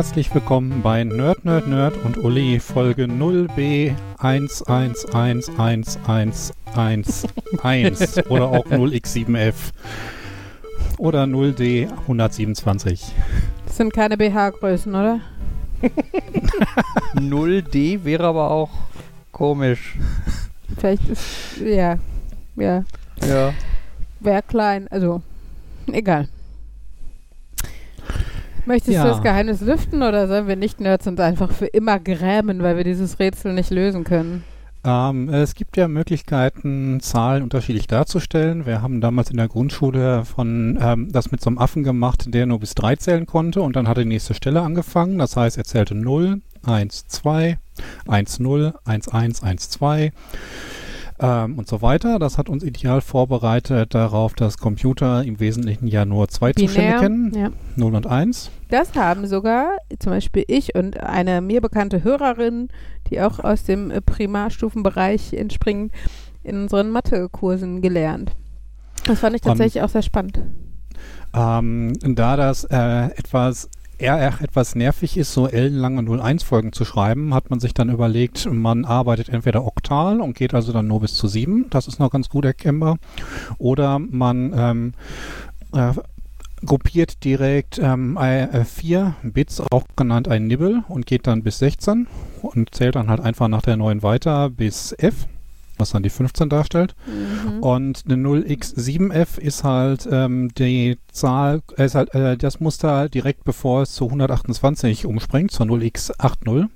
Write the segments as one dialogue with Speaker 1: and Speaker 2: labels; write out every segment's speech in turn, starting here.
Speaker 1: herzlich willkommen bei Nerd Nerd Nerd und Uli Folge 0B111111 oder auch 0x7f oder 0D127.
Speaker 2: Das sind keine BH-Größen, oder?
Speaker 3: 0D wäre aber auch komisch.
Speaker 2: Vielleicht ist, ja, ja,
Speaker 3: Ja.
Speaker 2: wäre klein, also, egal. Möchtest
Speaker 1: Ja.
Speaker 2: du das Geheimnis lüften oder sollen wir nicht Nerds uns einfach für immer grämen, weil wir dieses Rätsel nicht lösen können?
Speaker 1: Ähm, es gibt ja Möglichkeiten, Zahlen unterschiedlich darzustellen. Wir haben damals in der Grundschule von ähm, das mit so einem Affen gemacht, der nur bis drei zählen konnte und dann hat die nächste Stelle angefangen. Das heißt, er zählte 0, 1, 2, 1, 0, 1, 1, 1, 2 ähm, und so weiter. Das hat uns ideal vorbereitet darauf, dass Computer im Wesentlichen ja nur zwei Zustände kennen,
Speaker 2: ja.
Speaker 1: 0 und 1.
Speaker 2: Das haben sogar zum Beispiel ich und eine mir bekannte Hörerin, die auch aus dem äh, Primarstufenbereich entspringt, in unseren Mathekursen gelernt. Das fand ich tatsächlich auch sehr spannend.
Speaker 1: Ähm, da das äh, etwas eher etwas nervig ist, so ellenlange 01-Folgen zu schreiben, hat man sich dann überlegt, man arbeitet entweder oktal und geht also dann nur bis zu 7, das ist noch ganz gut erkennbar, oder man ähm, äh, gruppiert direkt ähm, äh, vier Bits, auch genannt ein Nibble, und geht dann bis 16 und zählt dann halt einfach nach der neuen weiter bis F, was dann die 15 darstellt.
Speaker 2: Mhm.
Speaker 1: Und eine 0x7f ist halt ähm, die Zahl, äh, ist halt äh, das Muster direkt bevor es zu 128 umspringt, zur 0x80,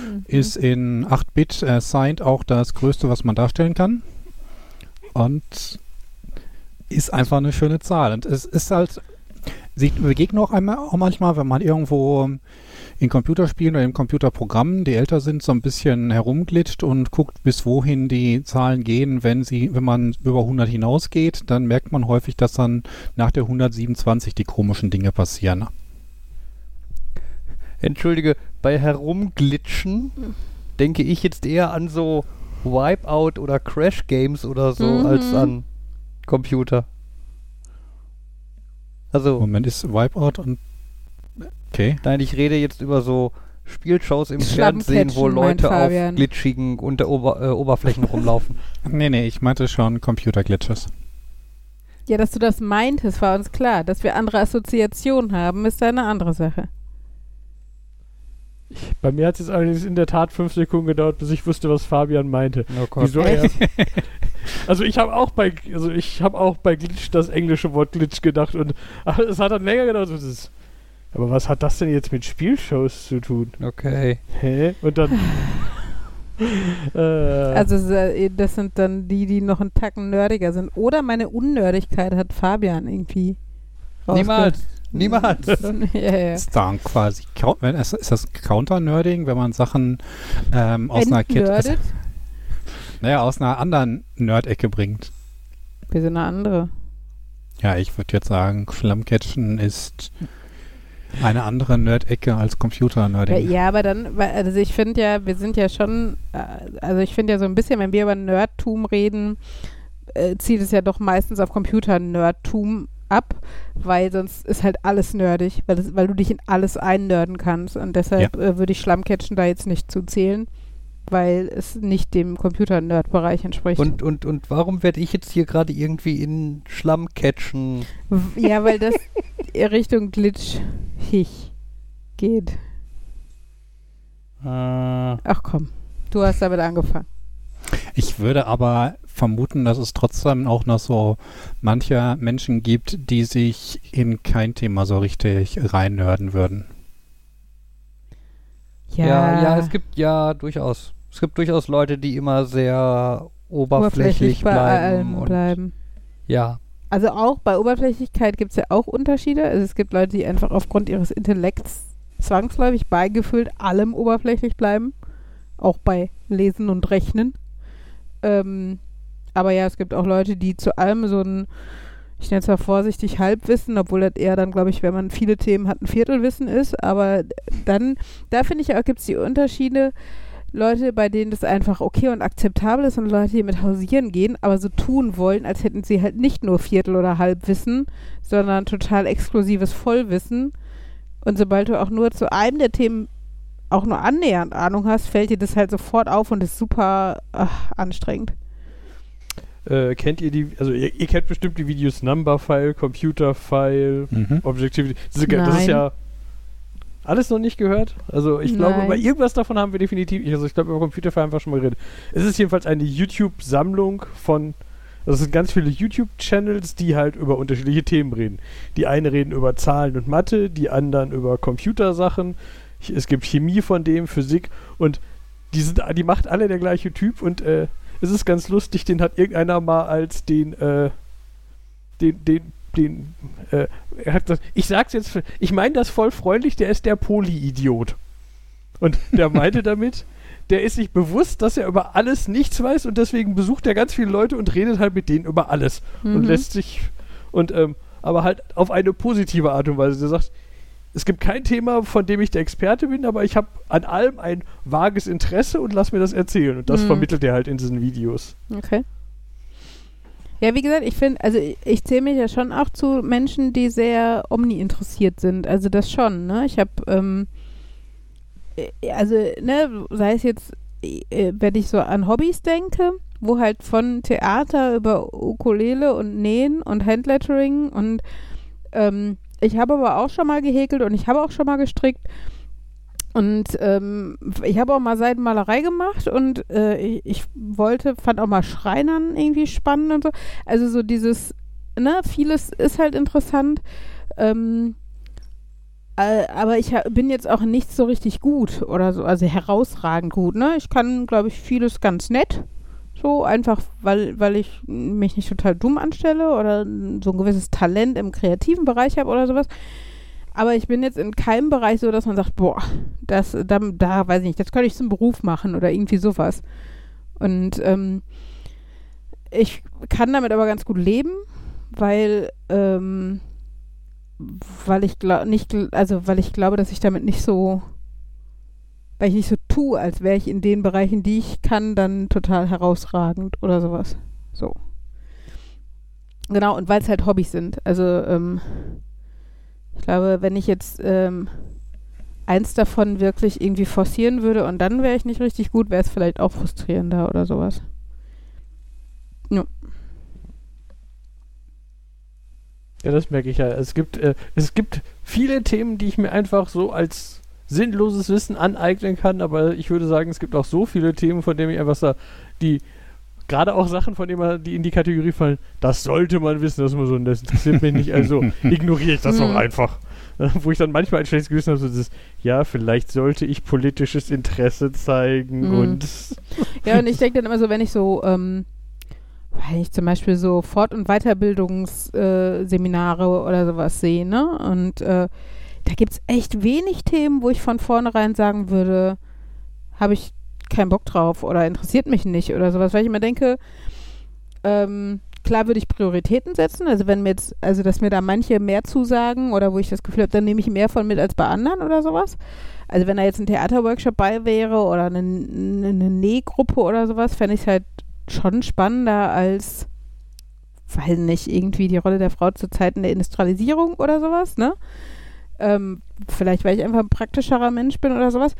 Speaker 2: Mhm.
Speaker 1: ist in 8-Bit äh, signed auch das größte, was man darstellen kann. Und ist einfach eine schöne Zahl. Und es ist halt, sie begegnen auch einmal auch manchmal, wenn man irgendwo in Computerspielen oder in Computerprogrammen, die älter sind, so ein bisschen herumglitscht und guckt, bis wohin die Zahlen gehen. Wenn sie, wenn man über 100 hinausgeht, dann merkt man häufig, dass dann nach der 127 die komischen Dinge passieren.
Speaker 3: Entschuldige, bei Herumglitschen denke ich jetzt eher an so Wipeout oder Crash Games oder so
Speaker 2: Mhm.
Speaker 3: als an Computer. Also,
Speaker 1: Im Moment ist Wipeout und okay.
Speaker 3: nein, ich rede jetzt über so Spielshows im Fernsehen, wo Leute auf glitschigen unter Ober äh, Oberflächen rumlaufen.
Speaker 1: Nee, nee, ich meinte schon Computer-Glitches.
Speaker 2: Ja, dass du das meintest, war uns klar. Dass wir andere Assoziationen haben, ist eine andere Sache.
Speaker 4: Bei mir hat es jetzt allerdings in der Tat fünf Sekunden gedauert, bis ich wusste, was Fabian meinte.
Speaker 3: Oh Gott.
Speaker 4: Wieso er? Also ich habe auch bei, also ich habe auch bei Glitch das englische Wort Glitch gedacht und es hat dann länger gedauert. Das ist, aber was hat das denn jetzt mit Spielshows zu tun?
Speaker 3: Okay.
Speaker 4: Hä? Und dann. äh,
Speaker 2: Also se- das sind dann die, die noch einen Tacken nerdiger sind. Oder meine Unnördigkeit hat Fabian irgendwie.
Speaker 3: Niemals. Niemals.
Speaker 2: ja, ja.
Speaker 1: Ist dann quasi, ist das Counter-Nerding, wenn man Sachen ähm, aus einer Kette,
Speaker 2: Entnerdet?
Speaker 1: naja, aus einer anderen Nerd-Ecke bringt.
Speaker 2: Wir sind eine andere.
Speaker 1: Ja, ich würde jetzt sagen, Schlammcatchen ist eine andere Nerd-Ecke als
Speaker 2: Ja,
Speaker 1: Computer-Nerding.
Speaker 2: ja, aber dann, also ich finde ja, wir sind ja schon, äh, also ich finde ja so ein bisschen, wenn wir über Nerdtum reden, äh, zieht es ja doch meistens auf Computer-Nerdtum ab, weil sonst ist halt alles nerdig, weil, das, weil du dich in alles einnörden kannst. Und deshalb äh, würde ich Schlammcatchen da jetzt nicht zuzählen, weil es nicht dem Computer-Nerd-Bereich entspricht.
Speaker 3: Und, und, und warum werde ich jetzt hier gerade irgendwie in Schlamm catchen?
Speaker 2: Ja, weil das Richtung Glitch-Hich geht.
Speaker 3: Äh,
Speaker 2: Ach komm, du hast damit angefangen.
Speaker 1: Ich würde aber vermuten, dass es trotzdem auch noch so manche Menschen gibt, die sich in kein Thema so richtig reinnörden würden.
Speaker 3: ja. ja, es gibt ja durchaus. Es gibt durchaus Leute, die immer sehr oberflächlich,
Speaker 2: bei
Speaker 3: bleiben.
Speaker 2: allem
Speaker 3: und,
Speaker 2: bleiben.
Speaker 3: Ja,
Speaker 2: Also auch bei Oberflächlichkeit gibt es ja auch Unterschiede. Also es gibt Leute, die einfach aufgrund ihres Intellekts zwangsläufig beigefühlt allem oberflächlich bleiben. Auch bei Lesen und Rechnen. Ähm, aber ja, es gibt auch Leute, die zu allem so ein, ich nenne es mal vorsichtig, Halbwissen, obwohl das eher dann, glaube ich, wenn man viele Themen hat, ein Viertelwissen ist. Aber dann, da finde ich auch, gibt es die Unterschiede. Leute, bei denen das einfach okay und akzeptabel ist und Leute, die mit hausieren gehen, aber so tun wollen, als hätten sie halt nicht nur Viertel- oder Halbwissen, sondern total exklusives Vollwissen. Und sobald du auch nur zu einem der Themen auch nur annähernd Ahnung hast, fällt dir das halt sofort auf und ist super ach, anstrengend.
Speaker 4: Äh, kennt ihr die, also ihr, ihr kennt bestimmt die Videos Numberfile, Computerfile,
Speaker 1: Mhm.
Speaker 4: Objectivity. Das ist, das ist
Speaker 2: Nein.
Speaker 4: ja alles noch nicht gehört. Also ich glaube,
Speaker 2: Nein.
Speaker 4: über irgendwas davon haben wir definitiv, also ich glaube, über Computerfile einfach schon mal geredet. Es ist jedenfalls eine YouTube-Sammlung von, also es sind ganz viele YouTube-Channels, die halt über unterschiedliche Themen reden. Die einen reden über Zahlen und Mathe, die anderen über Computersachen. Ch- Es gibt Chemie von dem, Physik und die sind, die macht alle der gleiche Typ und äh, es ist ganz lustig, den hat irgendeiner mal als den, äh, den, den, den, äh, er hat gesagt, ich sag's jetzt, ich meine das voll freundlich, der ist der Poly-Idiot. Und der meinte damit, der ist sich bewusst, dass er über alles nichts weiß und deswegen besucht er ganz viele Leute und redet halt mit denen über alles und
Speaker 2: Mhm.
Speaker 4: lässt sich und ähm, aber halt auf eine positive Art und Weise. Der sagt, es gibt kein Thema, von dem ich der Experte bin, aber ich habe an allem ein vages Interesse und lass mir das erzählen. Und das
Speaker 2: Mhm.
Speaker 4: vermittelt er halt in diesen Videos.
Speaker 2: Okay. Ja, wie gesagt, ich finde, also ich, ich zähle mich ja schon auch zu Menschen, die sehr omni-interessiert sind. Also das schon, ne? Ich habe, ähm, äh, also, ne, sei es jetzt, äh, wenn ich so an Hobbys denke, wo halt von Theater über Ukulele und Nähen und Handlettering und ähm, ich habe aber auch schon mal gehäkelt und ich habe auch schon mal gestrickt. Und ähm, ich habe auch mal Seidenmalerei gemacht und äh, ich, ich wollte, fand auch mal Schreinern irgendwie spannend und so. Also so dieses, ne, vieles ist halt interessant. Ähm, äh, aber ich bin jetzt auch nicht so richtig gut oder so, also herausragend gut, ne? Ich kann, glaube ich, vieles ganz nett. So, einfach weil, weil ich mich nicht total dumm anstelle oder so ein gewisses Talent im kreativen Bereich habe oder sowas. Aber ich bin jetzt in keinem Bereich so, dass man sagt, boah, das, da, da weiß ich nicht, das könnte ich zum Beruf machen oder irgendwie sowas. Und ähm, ich kann damit aber ganz gut leben, weil, ähm, weil ich glaube nicht, also weil ich glaube, dass ich damit nicht so, weil ich nicht so tue, als wäre ich in den Bereichen, die ich kann, dann total herausragend oder sowas. So. Genau, und weil es halt Hobbys sind. Also, ähm, ich glaube, wenn ich jetzt ähm, eins davon wirklich irgendwie forcieren würde und dann wäre ich nicht richtig gut, wäre es vielleicht auch frustrierender oder sowas.
Speaker 4: Ja, das merke ich ja. Es gibt, äh, es gibt viele Themen, die ich mir einfach so als sinnloses Wissen aneignen kann, aber ich würde sagen, es gibt auch so viele Themen, von denen ich einfach sage, die gerade auch Sachen, von denen man, die in die Kategorie fallen, das sollte man wissen, dass man so, das interessiert mich nicht, also ignoriere ich das
Speaker 2: Hm.
Speaker 4: auch einfach. Äh, Wo ich dann manchmal ein schlechtes Gewissen habe, so dieses, ja, vielleicht sollte ich politisches Interesse zeigen
Speaker 2: Hm.
Speaker 4: und
Speaker 2: Ja, und ich denke dann immer so, wenn ich so, ähm, wenn ich zum Beispiel so Fort- und Weiterbildungsseminare äh, oder sowas sehe, ne? Und äh, da gibt es echt wenig Themen, wo ich von vornherein sagen würde, habe ich keinen Bock drauf oder interessiert mich nicht oder sowas, weil ich immer denke, ähm, klar würde ich Prioritäten setzen, also wenn mir jetzt, also dass mir da manche mehr zusagen oder wo ich das Gefühl habe, dann nehme ich mehr von mit als bei anderen oder sowas. Also wenn da jetzt ein Theaterworkshop bei wäre oder eine, eine, Nähgruppe oder sowas, fände ich es halt schon spannender als, weiß nicht, irgendwie die Rolle der Frau zu Zeiten der Industrialisierung oder sowas, ne? Ähm, vielleicht, weil ich einfach ein praktischerer Mensch bin oder sowas.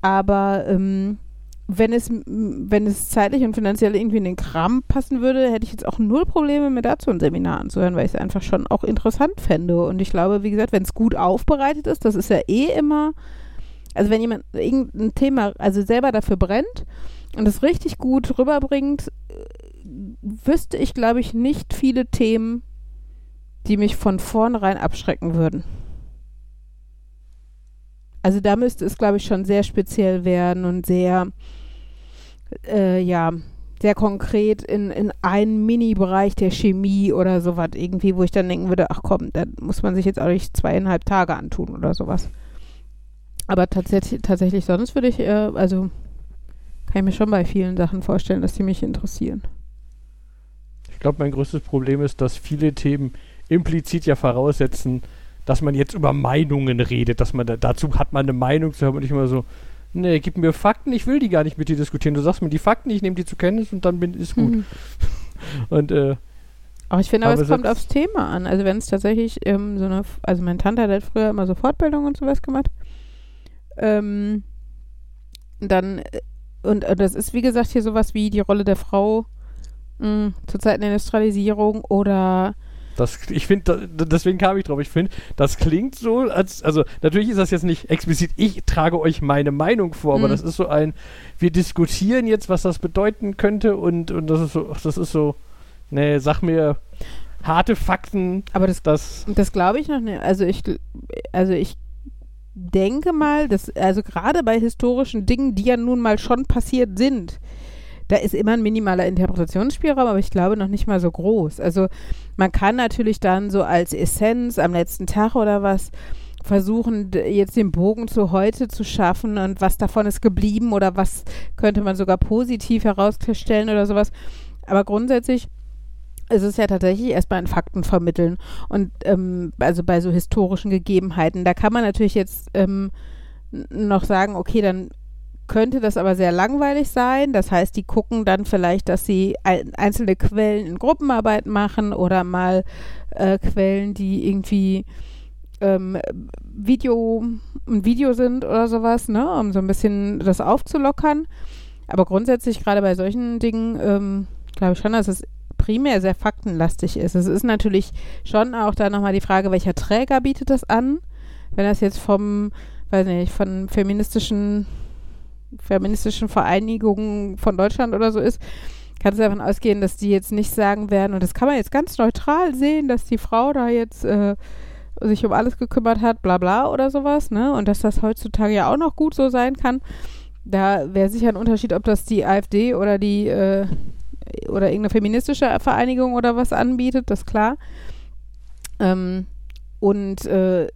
Speaker 2: Aber ähm, wenn es, wenn es zeitlich und finanziell irgendwie in den Kram passen würde, hätte ich jetzt auch null Probleme, mir dazu ein Seminar anzuhören, weil ich es einfach schon auch interessant fände. Und ich glaube, wie gesagt, wenn es gut aufbereitet ist, das ist ja eh immer, also wenn jemand irgendein Thema, also selber dafür brennt und es richtig gut rüberbringt, äh, wüsste ich, glaube ich, nicht viele Themen, die mich von vornherein abschrecken würden. Also da müsste es, glaube ich, schon sehr speziell werden und sehr, äh, ja, sehr konkret in, in einen Mini-Bereich der Chemie oder sowas irgendwie, wo ich dann denken würde, ach komm, da muss man sich jetzt auch nicht zweieinhalb Tage antun oder sowas. Aber tatsächlich, tatsächlich sonst würde ich, äh, also kann ich mir schon bei vielen Sachen vorstellen, dass die mich interessieren.
Speaker 4: Ich glaube, mein größtes Problem ist, dass viele Themen implizit ja voraussetzen, dass man jetzt über Meinungen redet, dass man da, dazu hat man eine Meinung zu haben und ich immer so, nee, gib mir Fakten, ich will die gar nicht mit dir diskutieren. Du sagst mir die Fakten, ich nehme die zur Kenntnis und dann bin ist gut.
Speaker 2: Mhm.
Speaker 4: Und äh,
Speaker 2: Aber ich finde, aber,
Speaker 4: Aber
Speaker 2: es kommt aufs Thema an. Also wenn es tatsächlich ähm, so eine, also meine Tante hat halt früher immer so Fortbildungen und sowas gemacht. Ähm, dann, äh, und äh, das ist wie gesagt hier sowas wie die Rolle der Frau mh, zur Zeit der Industrialisierung oder
Speaker 4: Das, ich finde, deswegen kam ich drauf. Ich finde, das klingt so, als, also natürlich ist das jetzt nicht explizit, ich trage euch meine Meinung vor, aber
Speaker 2: Mhm.
Speaker 4: das ist so ein, wir diskutieren jetzt, was das bedeuten könnte und, und das ist so, das ist so, nee, sag mir harte Fakten,
Speaker 2: aber das
Speaker 4: das,
Speaker 2: Das glaube ich noch nicht. Also ich, also ich denke mal, dass, also gerade bei historischen Dingen, die ja nun mal schon passiert sind, da ist immer ein minimaler Interpretationsspielraum, aber ich glaube noch nicht mal so groß. Also man kann natürlich dann so als Essenz am letzten Tag oder was versuchen, jetzt den Bogen zu heute zu schaffen und was davon ist geblieben oder was könnte man sogar positiv herausstellen oder sowas. Aber grundsätzlich ist es ja tatsächlich erstmal ein Fakten vermitteln. Und ähm, also bei so historischen Gegebenheiten, da kann man natürlich jetzt ähm, noch sagen, okay, dann könnte das aber sehr langweilig sein. Das heißt, die gucken dann vielleicht, dass sie ein, einzelne Quellen in Gruppenarbeit machen oder mal äh, Quellen, die irgendwie ähm, Video, ein Video sind oder sowas, ne, um so ein bisschen das aufzulockern. Aber grundsätzlich, gerade bei solchen Dingen, ähm, glaube ich schon, dass es primär sehr faktenlastig ist. Es ist natürlich schon auch da nochmal die Frage, welcher Träger bietet das an? Wenn das jetzt vom, weiß nicht, von feministischen, feministischen Vereinigungen von Deutschland oder so ist, kannst du davon ausgehen, dass die jetzt nicht sagen werden, und das kann man jetzt ganz neutral sehen, dass die Frau da jetzt äh, sich um alles gekümmert hat, bla bla oder sowas, ne? Und dass das heutzutage ja auch noch gut so sein kann. Da wäre sicher ein Unterschied, ob das die AfD oder die äh, oder irgendeine feministische Vereinigung oder was anbietet, das ist klar. Ähm, und äh,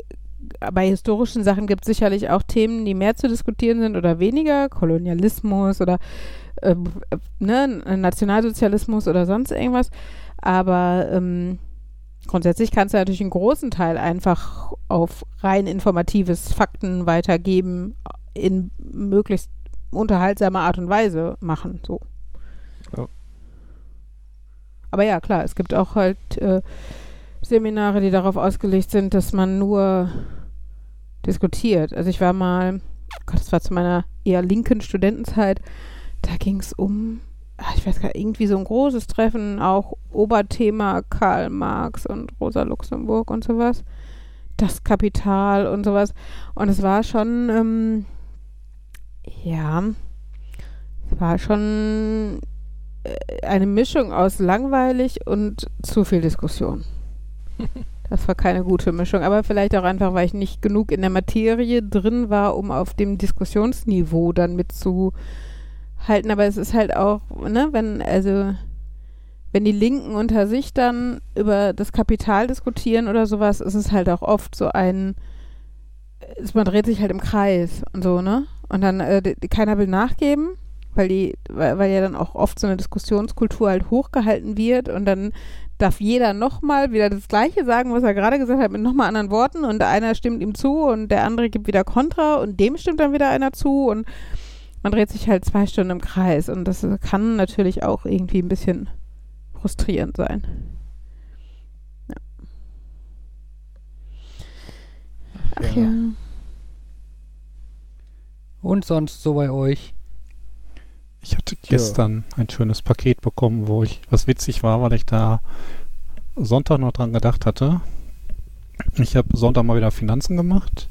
Speaker 2: bei historischen Sachen gibt es sicherlich auch Themen, die mehr zu diskutieren sind oder weniger, Kolonialismus oder äh, ne, Nationalsozialismus oder sonst irgendwas. Aber ähm, grundsätzlich kannst du natürlich einen großen Teil einfach auf rein informatives Fakten weitergeben, in möglichst unterhaltsamer Art und Weise machen. So.
Speaker 4: Ja.
Speaker 2: Aber ja, klar, es gibt auch halt äh, Seminare, die darauf ausgelegt sind, dass man nur diskutiert. Also ich war mal, Gott, das war zu meiner eher linken Studentenzeit, da ging es um, ah, ich weiß gar nicht, irgendwie so ein großes Treffen, auch Oberthema Karl Marx und Rosa Luxemburg und sowas. Das Kapital und sowas. Und es war schon, ähm, ja, es war schon äh, eine Mischung aus langweilig und zu viel Diskussion. Das war keine gute Mischung, aber vielleicht auch einfach, weil ich nicht genug in der Materie drin war, um auf dem Diskussionsniveau dann mitzuhalten. Aber es ist halt auch, ne, wenn, also, wenn die Linken unter sich dann über das Kapital diskutieren oder sowas, ist es halt auch oft so ein, man dreht sich halt im Kreis und so, ne? Und dann, äh, keiner will nachgeben, weil die, weil, weil ja dann auch oft so eine Diskussionskultur halt hochgehalten wird und dann darf jeder nochmal wieder das Gleiche sagen, was er gerade gesagt hat, mit nochmal anderen Worten und einer stimmt ihm zu und der andere gibt wieder Kontra und dem stimmt dann wieder einer zu und man dreht sich halt zwei Stunden im Kreis und das kann natürlich auch irgendwie ein bisschen frustrierend sein. Ja. Ach
Speaker 3: Ja.
Speaker 2: ja.
Speaker 3: Und sonst so bei euch?
Speaker 1: Ich hatte gestern ein schönes Paket bekommen, wo ich, was witzig war, weil ich da Sonntag noch dran gedacht hatte. Ich habe Sonntag mal wieder Finanzen gemacht.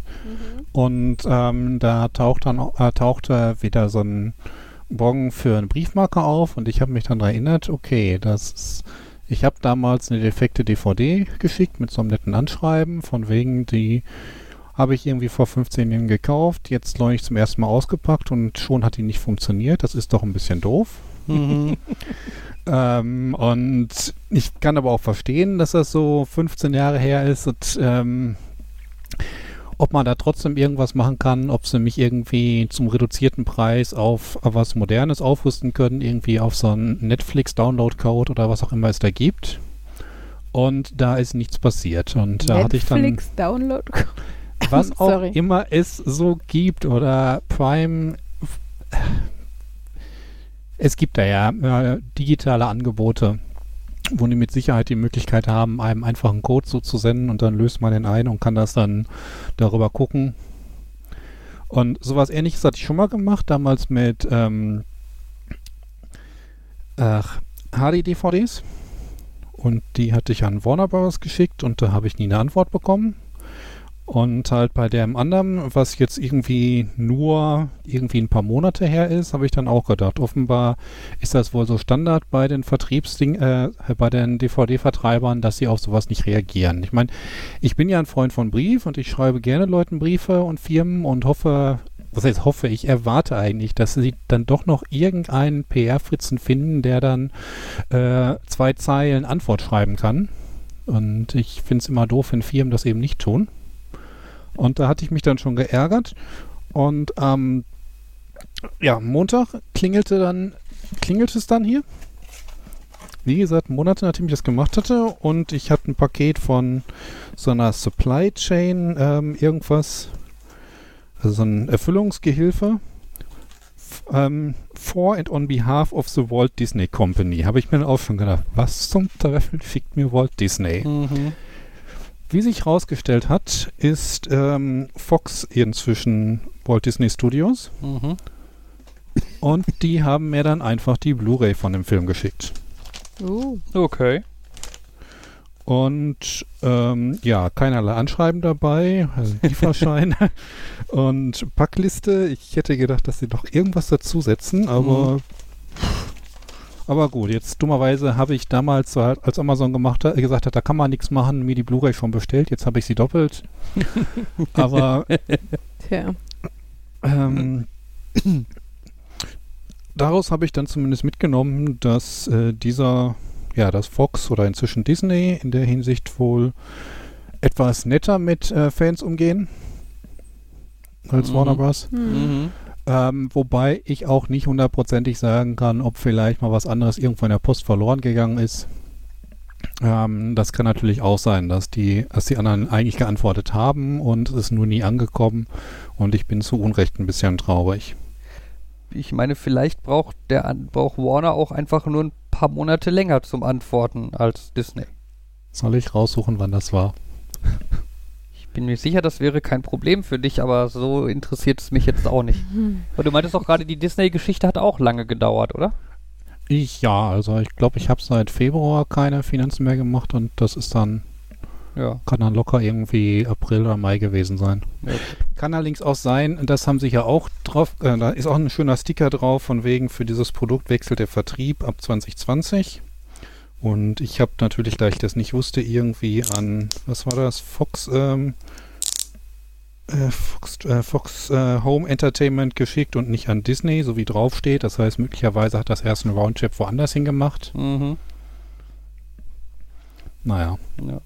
Speaker 1: Und ähm, da taucht dann, äh, tauchte wieder so ein Bon für einen Briefmarker auf und ich habe mich dann erinnert, okay, das ist, ich habe damals eine defekte DVD geschickt mit so einem netten Anschreiben, von wegen die habe ich irgendwie vor 15 Jahren gekauft, jetzt neulich zum ersten Mal ausgepackt und schon hat die nicht funktioniert. Das ist doch ein bisschen doof.
Speaker 3: Mhm.
Speaker 1: Ähm, und ich kann aber auch verstehen, dass das so 15 Jahre her ist und ähm, ob man da trotzdem irgendwas machen kann, ob sie mich irgendwie zum reduzierten Preis auf was Modernes aufrüsten können, irgendwie auf so einen Netflix-Download-Code oder was auch immer es da gibt. Und da ist nichts passiert. Und da hatte ich dann
Speaker 2: Netflix Download.
Speaker 1: Was auch immer es so gibt oder Prime. Es gibt da ja äh, digitale Angebote. wo die mit Sicherheit die Möglichkeit haben, einem einfach einen Code so zu senden und dann löst man den ein und kann das dann darüber gucken. Und sowas ähnliches hatte ich schon mal gemacht, damals mit ähm, HD-DVDs. Und die hatte ich an Warner Bros. geschickt und da habe ich nie eine Antwort bekommen. Und halt bei dem anderen, was jetzt irgendwie nur irgendwie ein paar Monate her ist, habe ich dann auch gedacht, offenbar ist das wohl so Standard bei den Vertriebsding, äh, bei den DVD-Vertreibern, dass sie auf sowas nicht reagieren. Ich meine, ich bin ja ein Freund von Brief und ich schreibe gerne Leuten Briefe und Firmen und hoffe, was heißt hoffe, ich erwarte eigentlich, dass sie dann doch noch irgendeinen PR-Fritzen finden, der dann äh, zwei Zeilen Antwort schreiben kann. Und ich finde es immer doof, wenn Firmen das eben nicht tun. Und da hatte ich mich dann schon geärgert. Und ähm, ja, Montag klingelte dann, klingelte es dann hier. Wie gesagt, Monate nachdem ich das gemacht hatte und ich hatte ein Paket von so einer Supply Chain ähm, irgendwas, also so ein Erfüllungsgehilfe ähm, for and on behalf of the Walt Disney Company. Habe ich mir dann auch schon gedacht, was zum Teufel fickt mir Walt Disney?
Speaker 3: Mhm.
Speaker 1: Wie sich herausgestellt hat, ist ähm, Fox inzwischen Walt Disney Studios
Speaker 3: Mhm.
Speaker 1: und die haben mir dann einfach die Blu-ray von dem Film geschickt.
Speaker 2: Uh,
Speaker 3: Okay.
Speaker 1: Und ähm, ja, keinerlei Anschreiben dabei, also Lieferschein und Packliste. Ich hätte gedacht, dass sie doch irgendwas dazusetzen, aber aber gut, jetzt dummerweise habe ich damals, so als Amazon gemacht hat, gesagt hat, da kann man nichts machen, mir die Blu-ray schon bestellt. Jetzt habe ich sie doppelt. aber
Speaker 2: tja.
Speaker 1: Ähm, daraus habe ich dann zumindest mitgenommen, dass äh, dieser, ja, das Fox oder inzwischen Disney in der Hinsicht wohl etwas netter mit äh, Fans umgehen als
Speaker 3: Mhm.
Speaker 1: Warner Bros.
Speaker 2: Hm.
Speaker 3: Mhm.
Speaker 1: Ähm, wobei ich auch nicht hundertprozentig sagen kann, ob vielleicht mal was anderes irgendwo in der Post verloren gegangen ist. Ähm, das kann natürlich auch sein, dass die, dass die anderen eigentlich geantwortet haben und es ist nur nie angekommen und ich bin zu Unrecht ein bisschen traurig.
Speaker 3: Ich meine, vielleicht braucht der braucht Warner auch einfach nur ein paar Monate länger zum Antworten als Disney.
Speaker 1: Soll ich raussuchen, wann das war?
Speaker 3: Ich bin mir sicher, das wäre kein Problem für dich, aber so interessiert es mich jetzt auch nicht. Aber du meintest doch gerade, die Disney-Geschichte hat auch lange gedauert, oder?
Speaker 1: Ich ja, also ich glaube, ich habe seit Februar keine Finanzen mehr gemacht und das ist dann,
Speaker 3: Ja.
Speaker 1: kann dann locker irgendwie April oder Mai gewesen sein.
Speaker 3: ja.
Speaker 1: Kann allerdings auch sein, das haben sie ja auch drauf, äh, da ist auch ein schöner Sticker drauf, von wegen für dieses Produkt wechselt der Vertrieb ab 2020. Und ich habe natürlich, da ich das nicht wusste, irgendwie an, was war das, Fox, ähm, äh, Fox, äh, Fox äh, Home Entertainment geschickt und nicht an Disney, so wie draufsteht. Das heißt, möglicherweise hat das erst ein Roundtrip woanders hingemacht.
Speaker 3: Mhm.
Speaker 1: Naja.
Speaker 3: ja.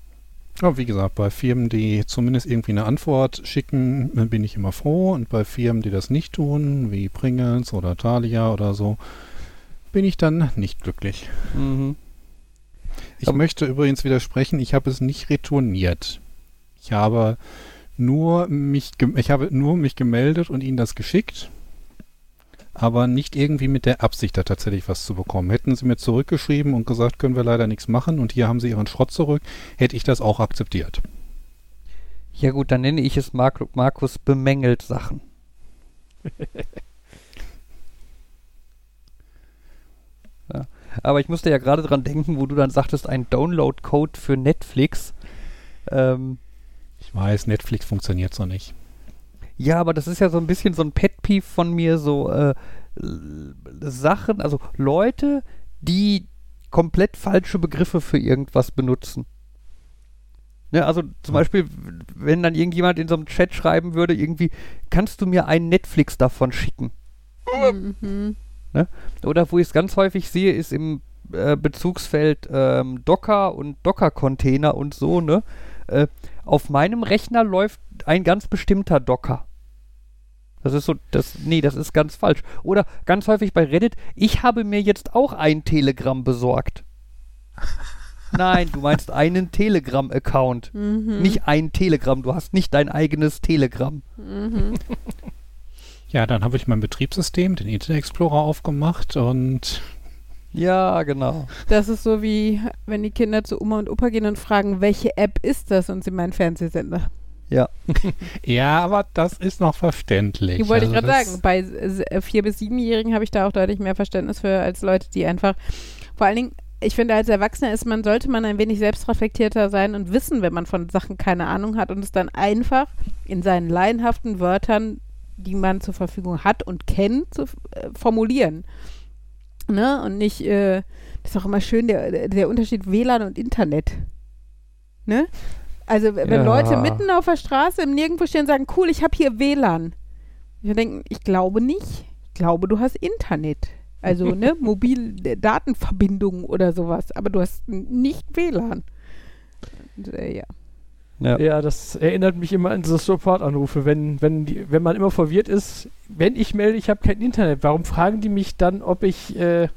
Speaker 1: Aber wie gesagt, bei Firmen, die zumindest irgendwie eine Antwort schicken, äh, bin ich immer froh. Und bei Firmen, die das nicht tun, wie Pringles oder Thalia oder so, bin ich dann nicht glücklich.
Speaker 3: Mhm.
Speaker 1: Ich
Speaker 3: Aber-
Speaker 1: möchte übrigens widersprechen, ich habe es nicht retourniert. Ich habe nur mich, ich habe nur mich gemeldet und ihnen das geschickt, aber nicht irgendwie mit der Absicht, da tatsächlich was zu bekommen. Hätten sie mir zurückgeschrieben und gesagt, können wir leider nichts machen und hier haben sie ihren Schrott zurück, hätte ich das auch akzeptiert.
Speaker 3: Ja gut, dann nenne ich es Mark Markus bemängelt Sachen. ja. Aber ich musste ja gerade dran denken, wo du dann sagtest, ein Download-Code für Netflix. Ähm,
Speaker 1: Ich weiß, Netflix funktioniert so nicht.
Speaker 3: ja, aber das ist ja so ein bisschen so ein Pet-Peeve von mir, so äh, Sachen, also Leute, die komplett falsche Begriffe für irgendwas benutzen. Ne, also zum
Speaker 1: Ja.
Speaker 3: Beispiel, wenn dann irgendjemand in so einem Chat schreiben würde, irgendwie, kannst du mir einen Netflix davon schicken?
Speaker 2: Mhm.
Speaker 3: Oder wo ich es ganz häufig sehe, ist im äh, Bezugsfeld ähm, Docker und Docker-Container und so, ne? Äh, auf meinem Rechner läuft ein ganz bestimmter Docker. Das ist so, das, nee, das ist ganz falsch. Oder ganz häufig bei Reddit, ich habe mir jetzt auch ein Telegram besorgt. Nein, du meinst einen Telegram-Account.
Speaker 2: Mhm.
Speaker 3: Nicht ein Telegram, du hast nicht dein eigenes Telegram.
Speaker 2: Mhm.
Speaker 1: Ja, dann habe ich mein Betriebssystem, den Internet Explorer, aufgemacht und
Speaker 3: Ja, genau.
Speaker 2: Das ist so wie, wenn die Kinder zu Oma und Opa gehen und fragen, welche App ist das? Und sie meinen Fernsehsender.
Speaker 3: Ja.
Speaker 1: Ja, aber das ist noch verständlich.
Speaker 2: Die wollte ich
Speaker 1: Also
Speaker 2: gerade sagen. Bei äh, vier- bis siebenjährigen habe ich da auch deutlich mehr Verständnis für als Leute, die einfach, vor allen Dingen, ich finde, als Erwachsener ist man, sollte man ein wenig selbstreflektierter sein und wissen, wenn man von Sachen keine Ahnung hat und es dann einfach in seinen laienhaften Wörtern, die man zur Verfügung hat und kennt, zu äh, formulieren. Ne? Und nicht, äh, das ist auch immer schön, der, der Unterschied WLAN und Internet. Ne? Also, wenn
Speaker 3: Ja.
Speaker 2: Leute mitten auf der Straße im Nirgendwo stehen und sagen, cool, ich habe hier WLAN. Ich denke, ich glaube nicht. Ich glaube, du hast Internet. Also, ne, mobil Datenverbindung oder sowas. Aber du hast nicht WLAN. Und, äh, ja.
Speaker 3: Ja.
Speaker 4: Ja, das erinnert mich immer an so Support-Anrufe, wenn, wenn, die, wenn man immer verwirrt ist, wenn ich melde, ich habe kein Internet, warum fragen die mich dann, ob ich äh,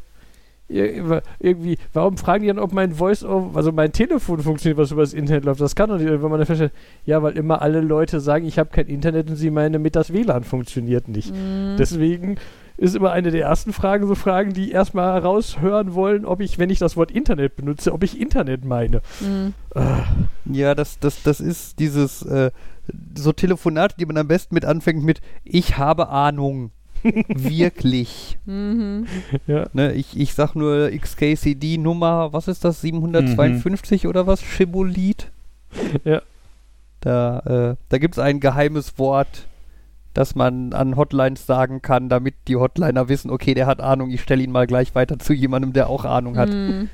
Speaker 4: ir- irgendwie, warum fragen die dann, ob mein Voice, also mein Telefon funktioniert, was über das Internet läuft? Das kann doch nicht, wenn man dann feststellt, ja, weil immer alle Leute sagen, ich habe kein Internet und sie meinen damit, das WLAN funktioniert nicht.
Speaker 2: Mhm.
Speaker 4: Deswegen ist immer eine der ersten Fragen so Fragen, die erstmal heraushören wollen, ob ich, wenn ich das Wort Internet benutze, ob ich Internet meine.
Speaker 2: Mhm.
Speaker 3: Ja, das, das, das ist dieses, äh, so Telefonate, die man am besten mit anfängt mit Ich habe Ahnung. Wirklich.
Speaker 2: Mhm.
Speaker 4: Ja.
Speaker 3: Ne, ich, ich sag nur XKCD Nummer, was ist das, 752 oder was? Schibolit?
Speaker 4: Ja.
Speaker 3: Da, äh, da gibt es ein geheimes Wort, das man an Hotlines sagen kann, damit die Hotliner wissen, okay, der hat Ahnung, ich stelle ihn mal gleich weiter zu jemandem, der auch Ahnung hat.
Speaker 2: Mhm.